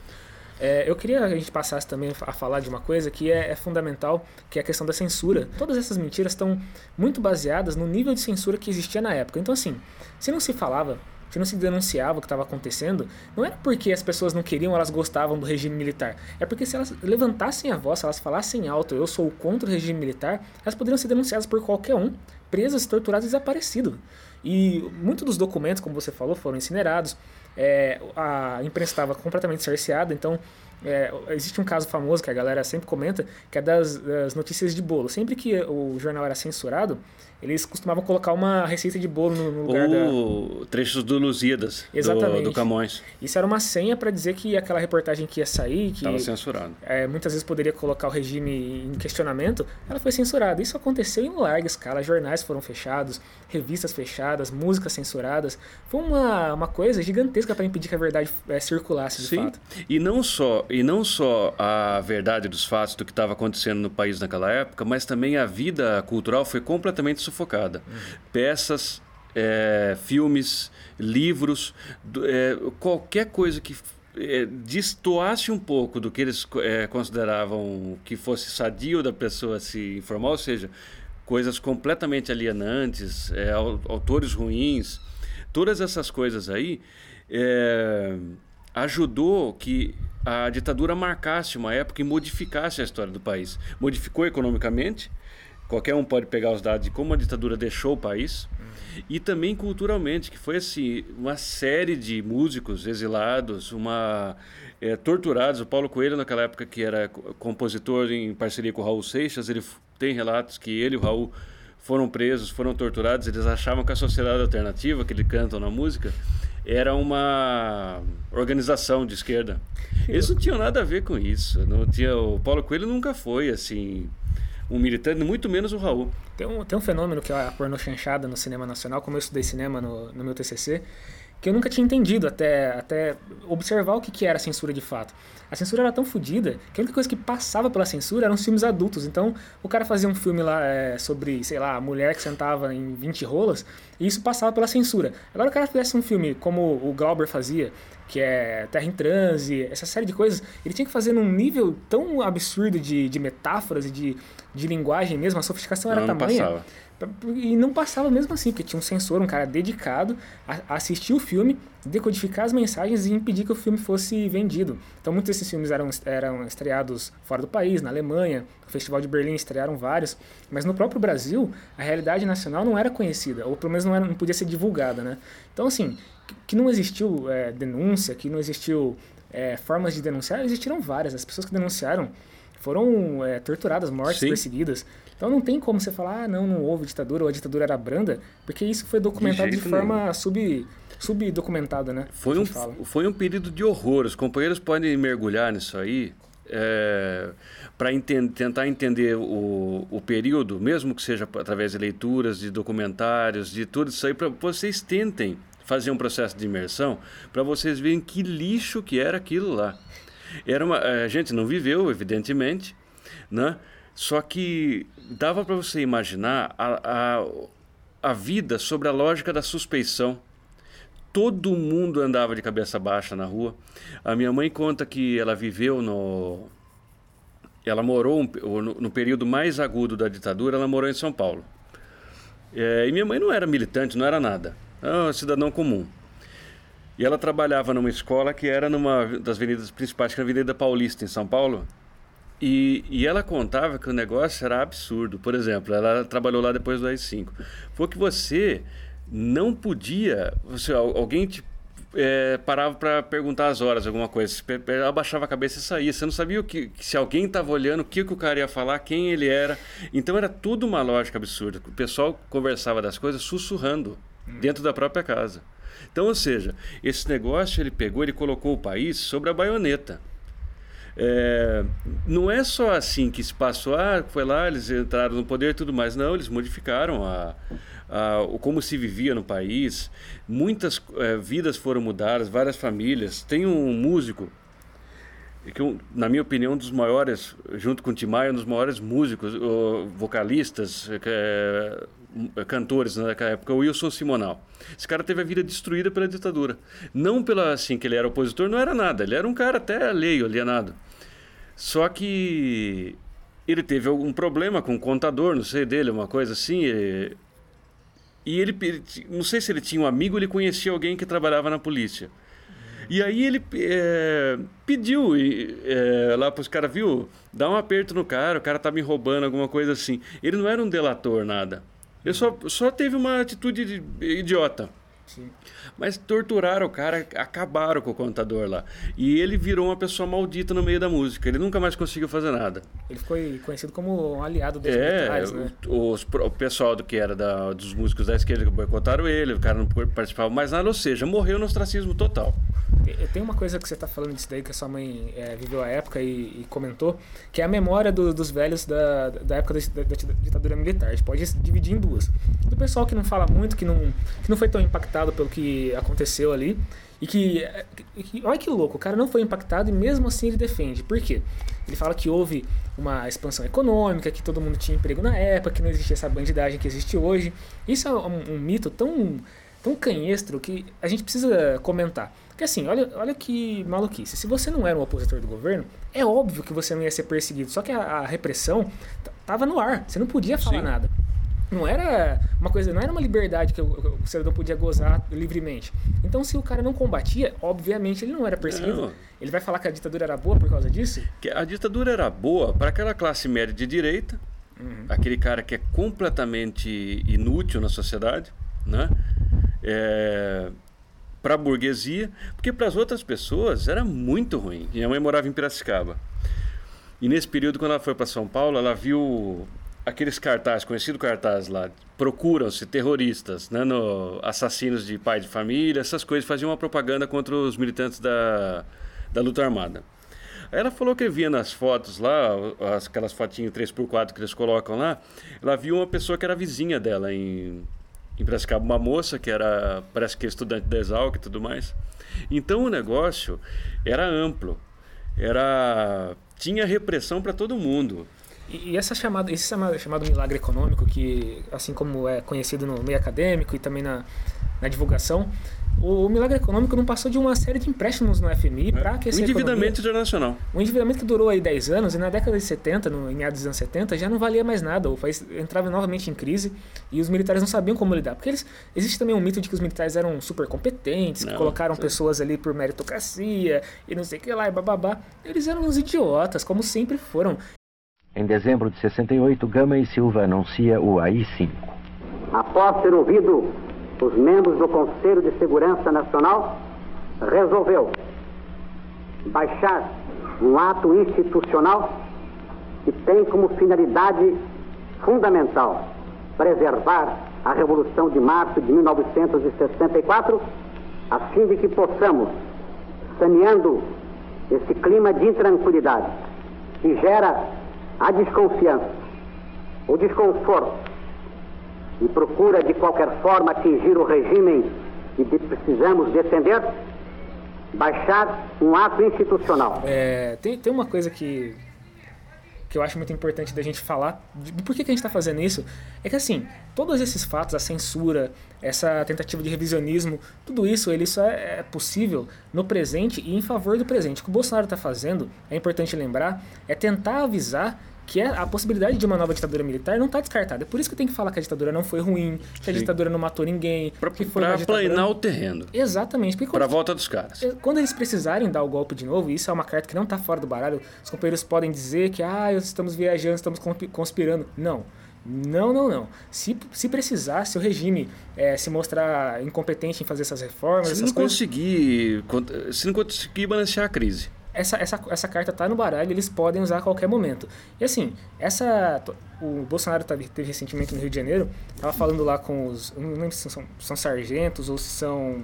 [SPEAKER 2] É, eu queria que a gente passasse também a falar de uma coisa que é, é, fundamental, que é a questão da censura. Todas essas mentiras estão muito baseadas no nível de censura que existia na época. Então, assim, se não se falava se não se denunciava o que estava acontecendo, não era porque as pessoas não queriam, elas gostavam do regime militar. É porque se elas levantassem a voz, se elas falassem alto, eu sou contra o regime militar, elas poderiam ser denunciadas por qualquer um, presas, torturadas e desaparecidas. E muitos dos documentos, como você falou, foram incinerados. É, a imprensa estava completamente cerceada, então é, existe um caso famoso que a galera sempre comenta, que é das, das, notícias de bolo. Sempre que o jornal era censurado, eles costumavam colocar uma receita de bolo no, lugar
[SPEAKER 3] Ou da... trechos do Lusíadas, Exatamente. Do, do Camões.
[SPEAKER 2] Isso era uma senha para dizer que aquela reportagem que ia sair, que
[SPEAKER 3] estava censurado.
[SPEAKER 2] É, muitas vezes poderia colocar o regime em questionamento, ela foi censurada. Isso aconteceu em larga escala. Jornais foram fechados, revistas fechadas, músicas censuradas. Foi uma, uma coisa gigantesca para impedir que a verdade é, circulasse de
[SPEAKER 3] Sim.
[SPEAKER 2] fato.
[SPEAKER 3] E não só e não só a verdade dos fatos do que estava acontecendo no país naquela época, mas também a vida cultural foi completamente sufocada. Uhum. Peças, é, filmes, livros, é, qualquer coisa que é, destoasse um pouco do que eles é, consideravam que fosse sadio da pessoa se informar, ou seja, coisas completamente alienantes, é, autores ruins, todas essas coisas aí, é, ajudou que a ditadura marcasse uma época e modificasse a história do país. Modificou economicamente, qualquer um pode pegar os dados de como a ditadura deixou o país e também culturalmente, que foi assim, uma série de músicos exilados, uma é, torturados. O Paulo Coelho, naquela época que era compositor em parceria com o Raul Seixas, ele tem relatos que ele e o Raul foram presos, foram torturados. Eles achavam que a sociedade alternativa, que eles cantam na música, era uma organização de esquerda. Eles não tinham nada a ver com isso. Não tinha, o Paulo Coelho nunca foi assim um militante, muito menos o Raul.
[SPEAKER 2] Tem um, tem um fenômeno que é a porno chanchada no cinema nacional, como eu estudei cinema no, no meu TCC, que eu nunca tinha entendido até, até observar o que, que era a censura de fato. A censura era tão fodida que a única coisa que passava pela censura eram os filmes adultos. Então, o cara fazia um filme lá é, sobre, sei lá, a mulher que sentava em 20 rolas, e isso passava pela censura. Agora, o cara fizesse um filme como o Glauber fazia, que é Terra em Transe, essa série de coisas, ele tinha que fazer num nível tão absurdo de, de metáforas e de, de linguagem mesmo, a sofisticação era
[SPEAKER 3] não,
[SPEAKER 2] tamanha. E não passava mesmo assim, porque tinha um censor, um cara dedicado a assistir o filme, decodificar as mensagens e impedir que o filme fosse vendido. Então muitos desses filmes eram, eram estreados fora do país, na Alemanha, no Festival de Berlim estrearam vários, mas no próprio Brasil a realidade nacional não era conhecida, ou pelo menos não, era, não podia ser divulgada, né? Então assim, que não existiu é, denúncia, que não existiu é, formas de denunciar, existiram várias. As pessoas que denunciaram foram é, torturadas, mortas, perseguidas. Então não tem como você falar, ah, não, não houve ditadura ou a ditadura era branda, porque isso foi documentado de, de forma sub subdocumentada, né?
[SPEAKER 3] Foi um, foi um período de horror. Os companheiros podem mergulhar nisso aí é, para tentar entender o, o período, mesmo que seja através de leituras, de documentários, de tudo isso aí, para vocês tentem fazer um processo de imersão para vocês verem que lixo que era aquilo lá. Era uma, a gente não viveu, evidentemente, né? Só que dava para você imaginar a, a, a vida sobre a lógica da suspeição. Todo mundo andava de cabeça baixa na rua. A minha mãe conta que ela viveu no. Ela morou no, no período mais agudo da ditadura, ela morou em São Paulo. É, e minha mãe não era militante, não era nada. Era um cidadão comum. E ela trabalhava numa escola que era numa das avenidas principais, que era a Avenida Paulista, em São Paulo. E, e ela contava que o negócio era absurdo. Por exemplo, ela trabalhou lá depois do AI-5. Foi que você não podia... Você, alguém te é, parava para perguntar as horas, alguma coisa. Ela abaixava a cabeça e saía. Você não sabia o que, se alguém estava olhando, o que, que o cara ia falar, quem ele era. Então era tudo uma lógica absurda. O pessoal conversava das coisas sussurrando dentro da própria casa. Então, ou seja, esse negócio ele pegou, ele colocou o país sobre a baioneta. É, não é só assim que se passou, ah, foi lá, eles entraram no poder e tudo mais. Não, eles modificaram a, a, como se vivia no país. Muitas é, vidas foram mudadas, várias famílias. Tem um músico, que na minha opinião, um dos maiores, junto com o Tim Maia, um dos maiores músicos, vocalistas, é, cantores naquela época, o Wilson Simonal. Esse cara teve a vida destruída pela ditadura. Não pela assim que ele era opositor, não era nada. Ele era um cara até alheio, alienado. Só que ele teve algum problema com o contador, não sei dele, uma coisa assim. E, e ele, não sei se ele tinha um amigo, ele conhecia alguém que trabalhava na polícia. E aí ele é, pediu é, lá para os caras, viu, dá um aperto no cara, o cara tá me roubando, alguma coisa assim. Ele não era um delator, nada. Ele só, só teve uma atitude idiota.
[SPEAKER 2] Sim.
[SPEAKER 3] Mas torturaram o cara, acabaram com o contador lá. E ele virou uma pessoa maldita no meio da música. Ele nunca mais conseguiu fazer nada.
[SPEAKER 2] Ele foi conhecido como um aliado dos
[SPEAKER 3] É,
[SPEAKER 2] militares, né?
[SPEAKER 3] os, o pessoal do que era da- dos músicos da esquerda que boicotaram ele, o cara não participava mais nada, ou seja, morreu no ostracismo total.
[SPEAKER 2] Tenho uma coisa que você está falando disso daí, que a sua mãe é, viveu a época e, e comentou, que é a memória do- dos velhos da, da época da, da ditadura militar. A gente pode dividir em duas. Do pessoal que não fala muito, que não, que não foi tão impactado pelo que aconteceu ali, e que, que- Olha que louco, o cara não foi impactado e mesmo assim ele defende. Por quê? Ele fala que houve uma expansão econômica, que todo mundo tinha emprego na época, que não existia essa bandidagem que existe hoje. Isso é um, um mito tão, tão canhestro que a gente precisa comentar. Porque assim, olha, olha que maluquice. Se você não era um opositor do governo, é óbvio que você não ia ser perseguido. Só que a, a repressão tava no ar. Você não podia falar
[SPEAKER 3] Sim.
[SPEAKER 2] nada. Não era uma coisa, não era uma liberdade que o, o cidadão podia gozar livremente. Então, se o cara não combatia, obviamente ele não era perseguido.
[SPEAKER 3] Não.
[SPEAKER 2] Ele vai falar que a ditadura era boa por causa disso?
[SPEAKER 3] Que a ditadura era boa para aquela classe média de direita, aquele cara que é completamente inútil na sociedade, né? É, para a burguesia, porque para as outras pessoas era muito ruim. Minha mãe morava em Piracicaba. E nesse período, quando ela foi para São Paulo, ela viu aqueles cartazes, conhecido cartaz lá, procuram-se terroristas, né, no, assassinos de pai de família, essas coisas, faziam uma propaganda contra os militantes da, da luta armada. Aí ela falou que via nas fotos lá, as- aquelas fotinhas 3x4 que eles colocam lá, ela viu uma pessoa que era vizinha dela em, em Piracicaba, uma moça que era, parece que estudante da Exalc e tudo mais. Então o negócio era amplo, era tinha repressão para todo mundo.
[SPEAKER 2] E, essa chamada, esse chama- chamado milagre econômico, que assim como é conhecido no meio acadêmico e também na, na divulgação, o, o milagre econômico não passou de uma série de empréstimos no FMI para
[SPEAKER 3] o
[SPEAKER 2] aquecer a
[SPEAKER 3] endividamento internacional.
[SPEAKER 2] Um endividamento que durou aí 10 anos e na década de 70, no, em meados dos anos 70, já não valia mais nada. O país entrava novamente em crise e os militares não sabiam como lidar. Porque eles, existe também um mito de que os militares eram super competentes, que
[SPEAKER 3] Não,
[SPEAKER 2] colocaram
[SPEAKER 3] sim.
[SPEAKER 2] pessoas ali por meritocracia e não sei o que lá e bababá. Eles eram uns idiotas, como sempre foram.
[SPEAKER 5] Em dezembro de 68, Gama e Silva anuncia o AI-5.
[SPEAKER 6] após ter ouvido os membros do Conselho de Segurança Nacional, resolveu baixar um ato institucional que tem como finalidade fundamental preservar a Revolução de Março de 1964, a fim de que possamos, saneando esse clima de intranquilidade que gera a desconfiança, o desconforto e procura de qualquer forma atingir o regime que precisamos defender, baixar um ato institucional.
[SPEAKER 2] É, tem, tem uma coisa que, que eu acho muito importante da gente falar, de, por que, que a gente está fazendo isso, é que assim, todos esses fatos, a censura, essa tentativa de revisionismo, tudo isso, ele só é, é possível no presente e em favor do presente. O que o Bolsonaro está fazendo, é importante lembrar, é tentar avisar que é- a possibilidade de uma nova ditadura militar não está descartada. É por isso que tem que falar que a ditadura não foi ruim, que a
[SPEAKER 3] Sim.
[SPEAKER 2] ditadura não matou ninguém,
[SPEAKER 3] Para
[SPEAKER 2] que foi ditadura...
[SPEAKER 3] planear o terreno,
[SPEAKER 2] Exatamente. Porque
[SPEAKER 3] para a
[SPEAKER 2] quando-
[SPEAKER 3] volta dos caras.
[SPEAKER 2] quando eles precisarem dar o golpe de novo, isso é uma carta que não está fora do baralho, os companheiros podem dizer que ah, estamos viajando, estamos conspi- conspirando. Não. Não, não, não. Se, se precisar, se o regime eh, se mostrar incompetente em fazer essas reformas,
[SPEAKER 3] Se
[SPEAKER 2] essas
[SPEAKER 3] não
[SPEAKER 2] coisas,
[SPEAKER 3] conseguir, se não conseguir balancear a crise.
[SPEAKER 2] Essa, essa, essa carta tá no baralho, eles podem usar a qualquer momento. E assim, essa o Bolsonaro teve, recentemente no Rio de Janeiro, tava falando lá com os, não lembro se são, são sargentos ou se são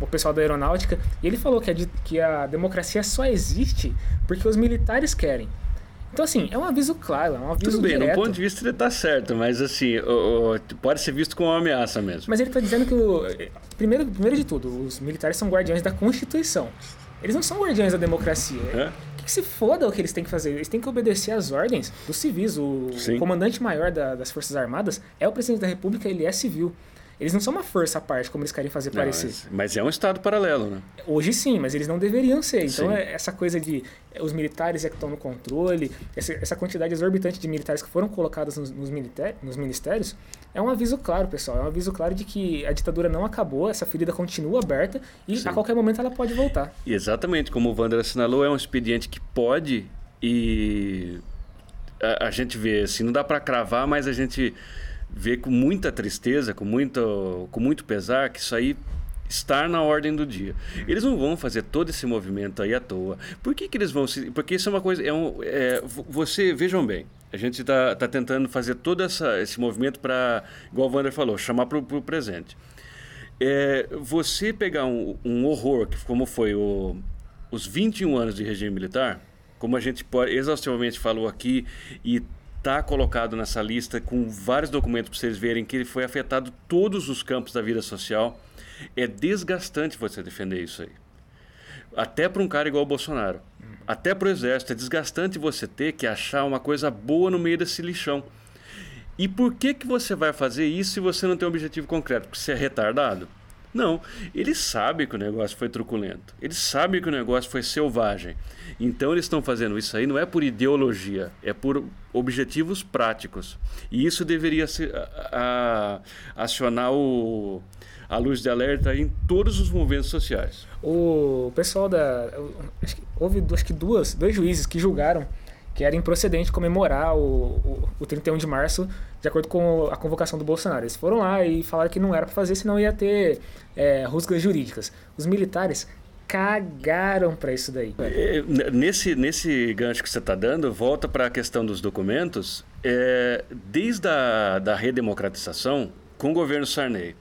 [SPEAKER 2] o pessoal da aeronáutica, e ele falou que a, que a democracia só existe porque os militares querem. Então assim, é um aviso claro, é um aviso
[SPEAKER 3] Tudo bem,
[SPEAKER 2] direto.
[SPEAKER 3] num ponto de vista ele tá certo, mas assim, o- o- pode ser visto como uma ameaça mesmo.
[SPEAKER 2] Mas ele está dizendo que, o, primeiro, primeiro de tudo, os militares são guardiões da Constituição. Eles não são guardiões da democracia.
[SPEAKER 3] É?
[SPEAKER 2] Que, que se foda o que eles têm que fazer. Eles têm que obedecer às ordens dos civis. O
[SPEAKER 3] Sim.
[SPEAKER 2] comandante maior da- das Forças Armadas é o presidente da República, ele é civil. Eles não são uma força à parte, como eles querem fazer
[SPEAKER 3] Não,
[SPEAKER 2] parecer.
[SPEAKER 3] mas, mas é um estado paralelo, né?
[SPEAKER 2] Hoje sim, mas eles não deveriam ser. Então, é essa coisa de é, os militares é que estão no controle, essa, essa quantidade exorbitante de militares que foram colocados nos, nos, nos ministérios, é um aviso claro, pessoal. É um aviso claro de que a ditadura não acabou, essa ferida continua aberta e
[SPEAKER 3] Sim.
[SPEAKER 2] a qualquer momento ela pode voltar.
[SPEAKER 3] Exatamente, como o Wander assinalou, é um expediente que pode e a, a gente vê, assim, não dá para cravar, mas a gente vê com muita tristeza, com muito, com muito pesar, que isso aí estar na ordem do dia. Eles não vão fazer todo esse movimento aí à toa. Por que, que eles vão se. Porque isso é uma coisa. É um, é, você, vejam bem, a gente está tá tentando fazer todo essa, esse movimento para, igual o Wander falou, chamar para o presente. É, você pegar um, um horror, como foi o, os 21 anos de regime militar, como a gente pode, exaustivamente falou aqui, e está colocado nessa lista com vários documentos para vocês verem que ele foi afetado todos os campos da vida social. É desgastante você defender isso aí. Até para um cara igual o Bolsonaro. Até para o exército. É desgastante você ter que achar uma coisa boa no meio desse lixão. E por que, que você vai fazer isso se você não tem um objetivo concreto? Porque você é retardado? Não, eles sabem que o negócio foi truculento, eles sabem que o negócio foi selvagem. Então eles estão fazendo isso aí não é por ideologia, é por objetivos práticos. E isso deveria a, a, acionar o, a luz de alerta em todos os movimentos sociais.
[SPEAKER 2] O pessoal da. Acho que, houve acho que duas, dois juízes que julgaram que era improcedente comemorar o, o, o 31 de março de acordo com a convocação do Bolsonaro. Eles foram lá e falaram que não era para fazer, senão ia ter é, rusgas jurídicas. Os militares cagaram para isso daí.
[SPEAKER 3] É, nesse, nesse gancho que você está dando, volta para a questão dos documentos. É, desde a da redemocratização, com o governo Sarney,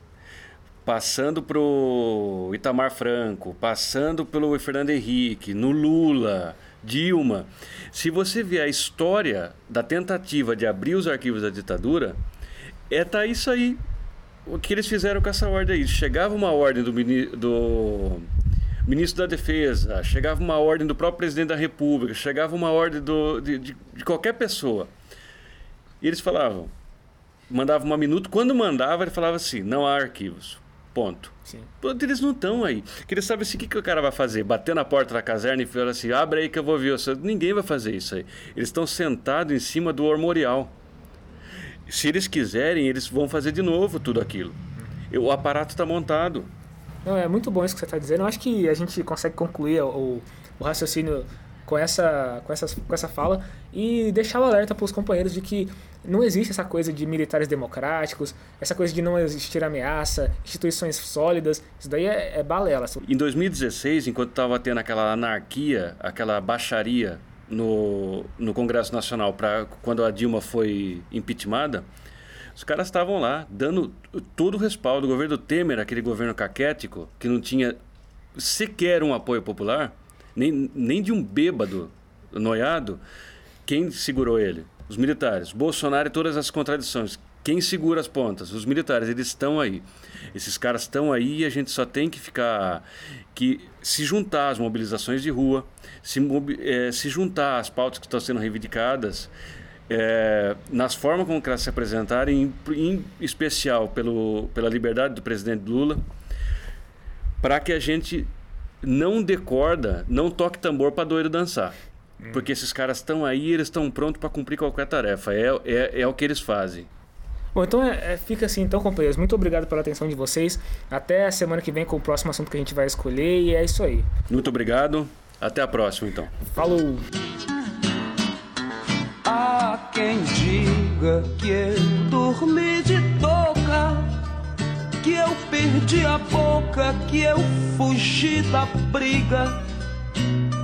[SPEAKER 3] passando para o Itamar Franco, passando pelo Fernando Henrique, no Lula, Dilma. Se você ver a história da tentativa de abrir os arquivos da ditadura, é tá isso aí. O que eles fizeram com essa ordem aí? Chegava uma ordem do, do ministro da Defesa, chegava uma ordem do próprio presidente da República, chegava uma ordem do, de, de, de qualquer pessoa. E eles falavam, mandava uma minuto. Quando mandava, ele falava assim: não há arquivos. Ponto. Sim. Eles não estão aí. Queria saber assim, o que, que o cara vai fazer? Bater na porta da caserna e falar assim, abre aí que eu vou ver. Ninguém vai fazer isso aí. Eles estão sentados em cima do armorial. Se eles quiserem, eles vão fazer de novo tudo aquilo. O aparato está montado.
[SPEAKER 2] Não, é muito bom isso que você está dizendo. Eu acho que a gente consegue concluir o, o raciocínio com essa, com, essa, com essa fala e deixar o alerta para os companheiros de que não existe essa coisa de militares democráticos, essa coisa de não existir ameaça, instituições sólidas, isso daí é, é balela.
[SPEAKER 3] Em 2016, enquanto estava tendo aquela anarquia, aquela baixaria no, no Congresso Nacional, para quando a Dilma foi impeachmentada, os caras estavam lá dando todo o respaldo. O governo Temer, aquele governo caquético, que não tinha sequer um apoio popular, nem, nem de um bêbado noiado, quem segurou ele? Os militares. Bolsonaro e todas as contradições. Quem segura as pontas? Os militares, eles estão aí. Esses caras estão aí e a gente só tem que ficar. que se juntar às mobilizações de rua, se, é, se juntar às pautas que estão sendo reivindicadas, é, nas formas como elas se apresentarem, em, em especial pelo, pela liberdade do presidente Lula, para que a gente não decorda, não toque tambor para doido dançar. Porque esses caras estão aí eles estão prontos para cumprir qualquer tarefa. É, é, é o que eles fazem.
[SPEAKER 2] Bom, então é, é, fica assim, então, companheiros. Muito obrigado pela atenção de vocês. Até a semana que vem com o próximo assunto que a gente vai escolher. E é isso aí.
[SPEAKER 3] Muito obrigado. Até a próxima, então.
[SPEAKER 2] Falou!
[SPEAKER 7] Há quem diga que eu dormi de toca, que eu perdi a boca, que eu fugi da briga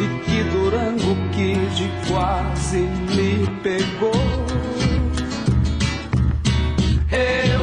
[SPEAKER 7] e que durango que de quase me pegou. Hey.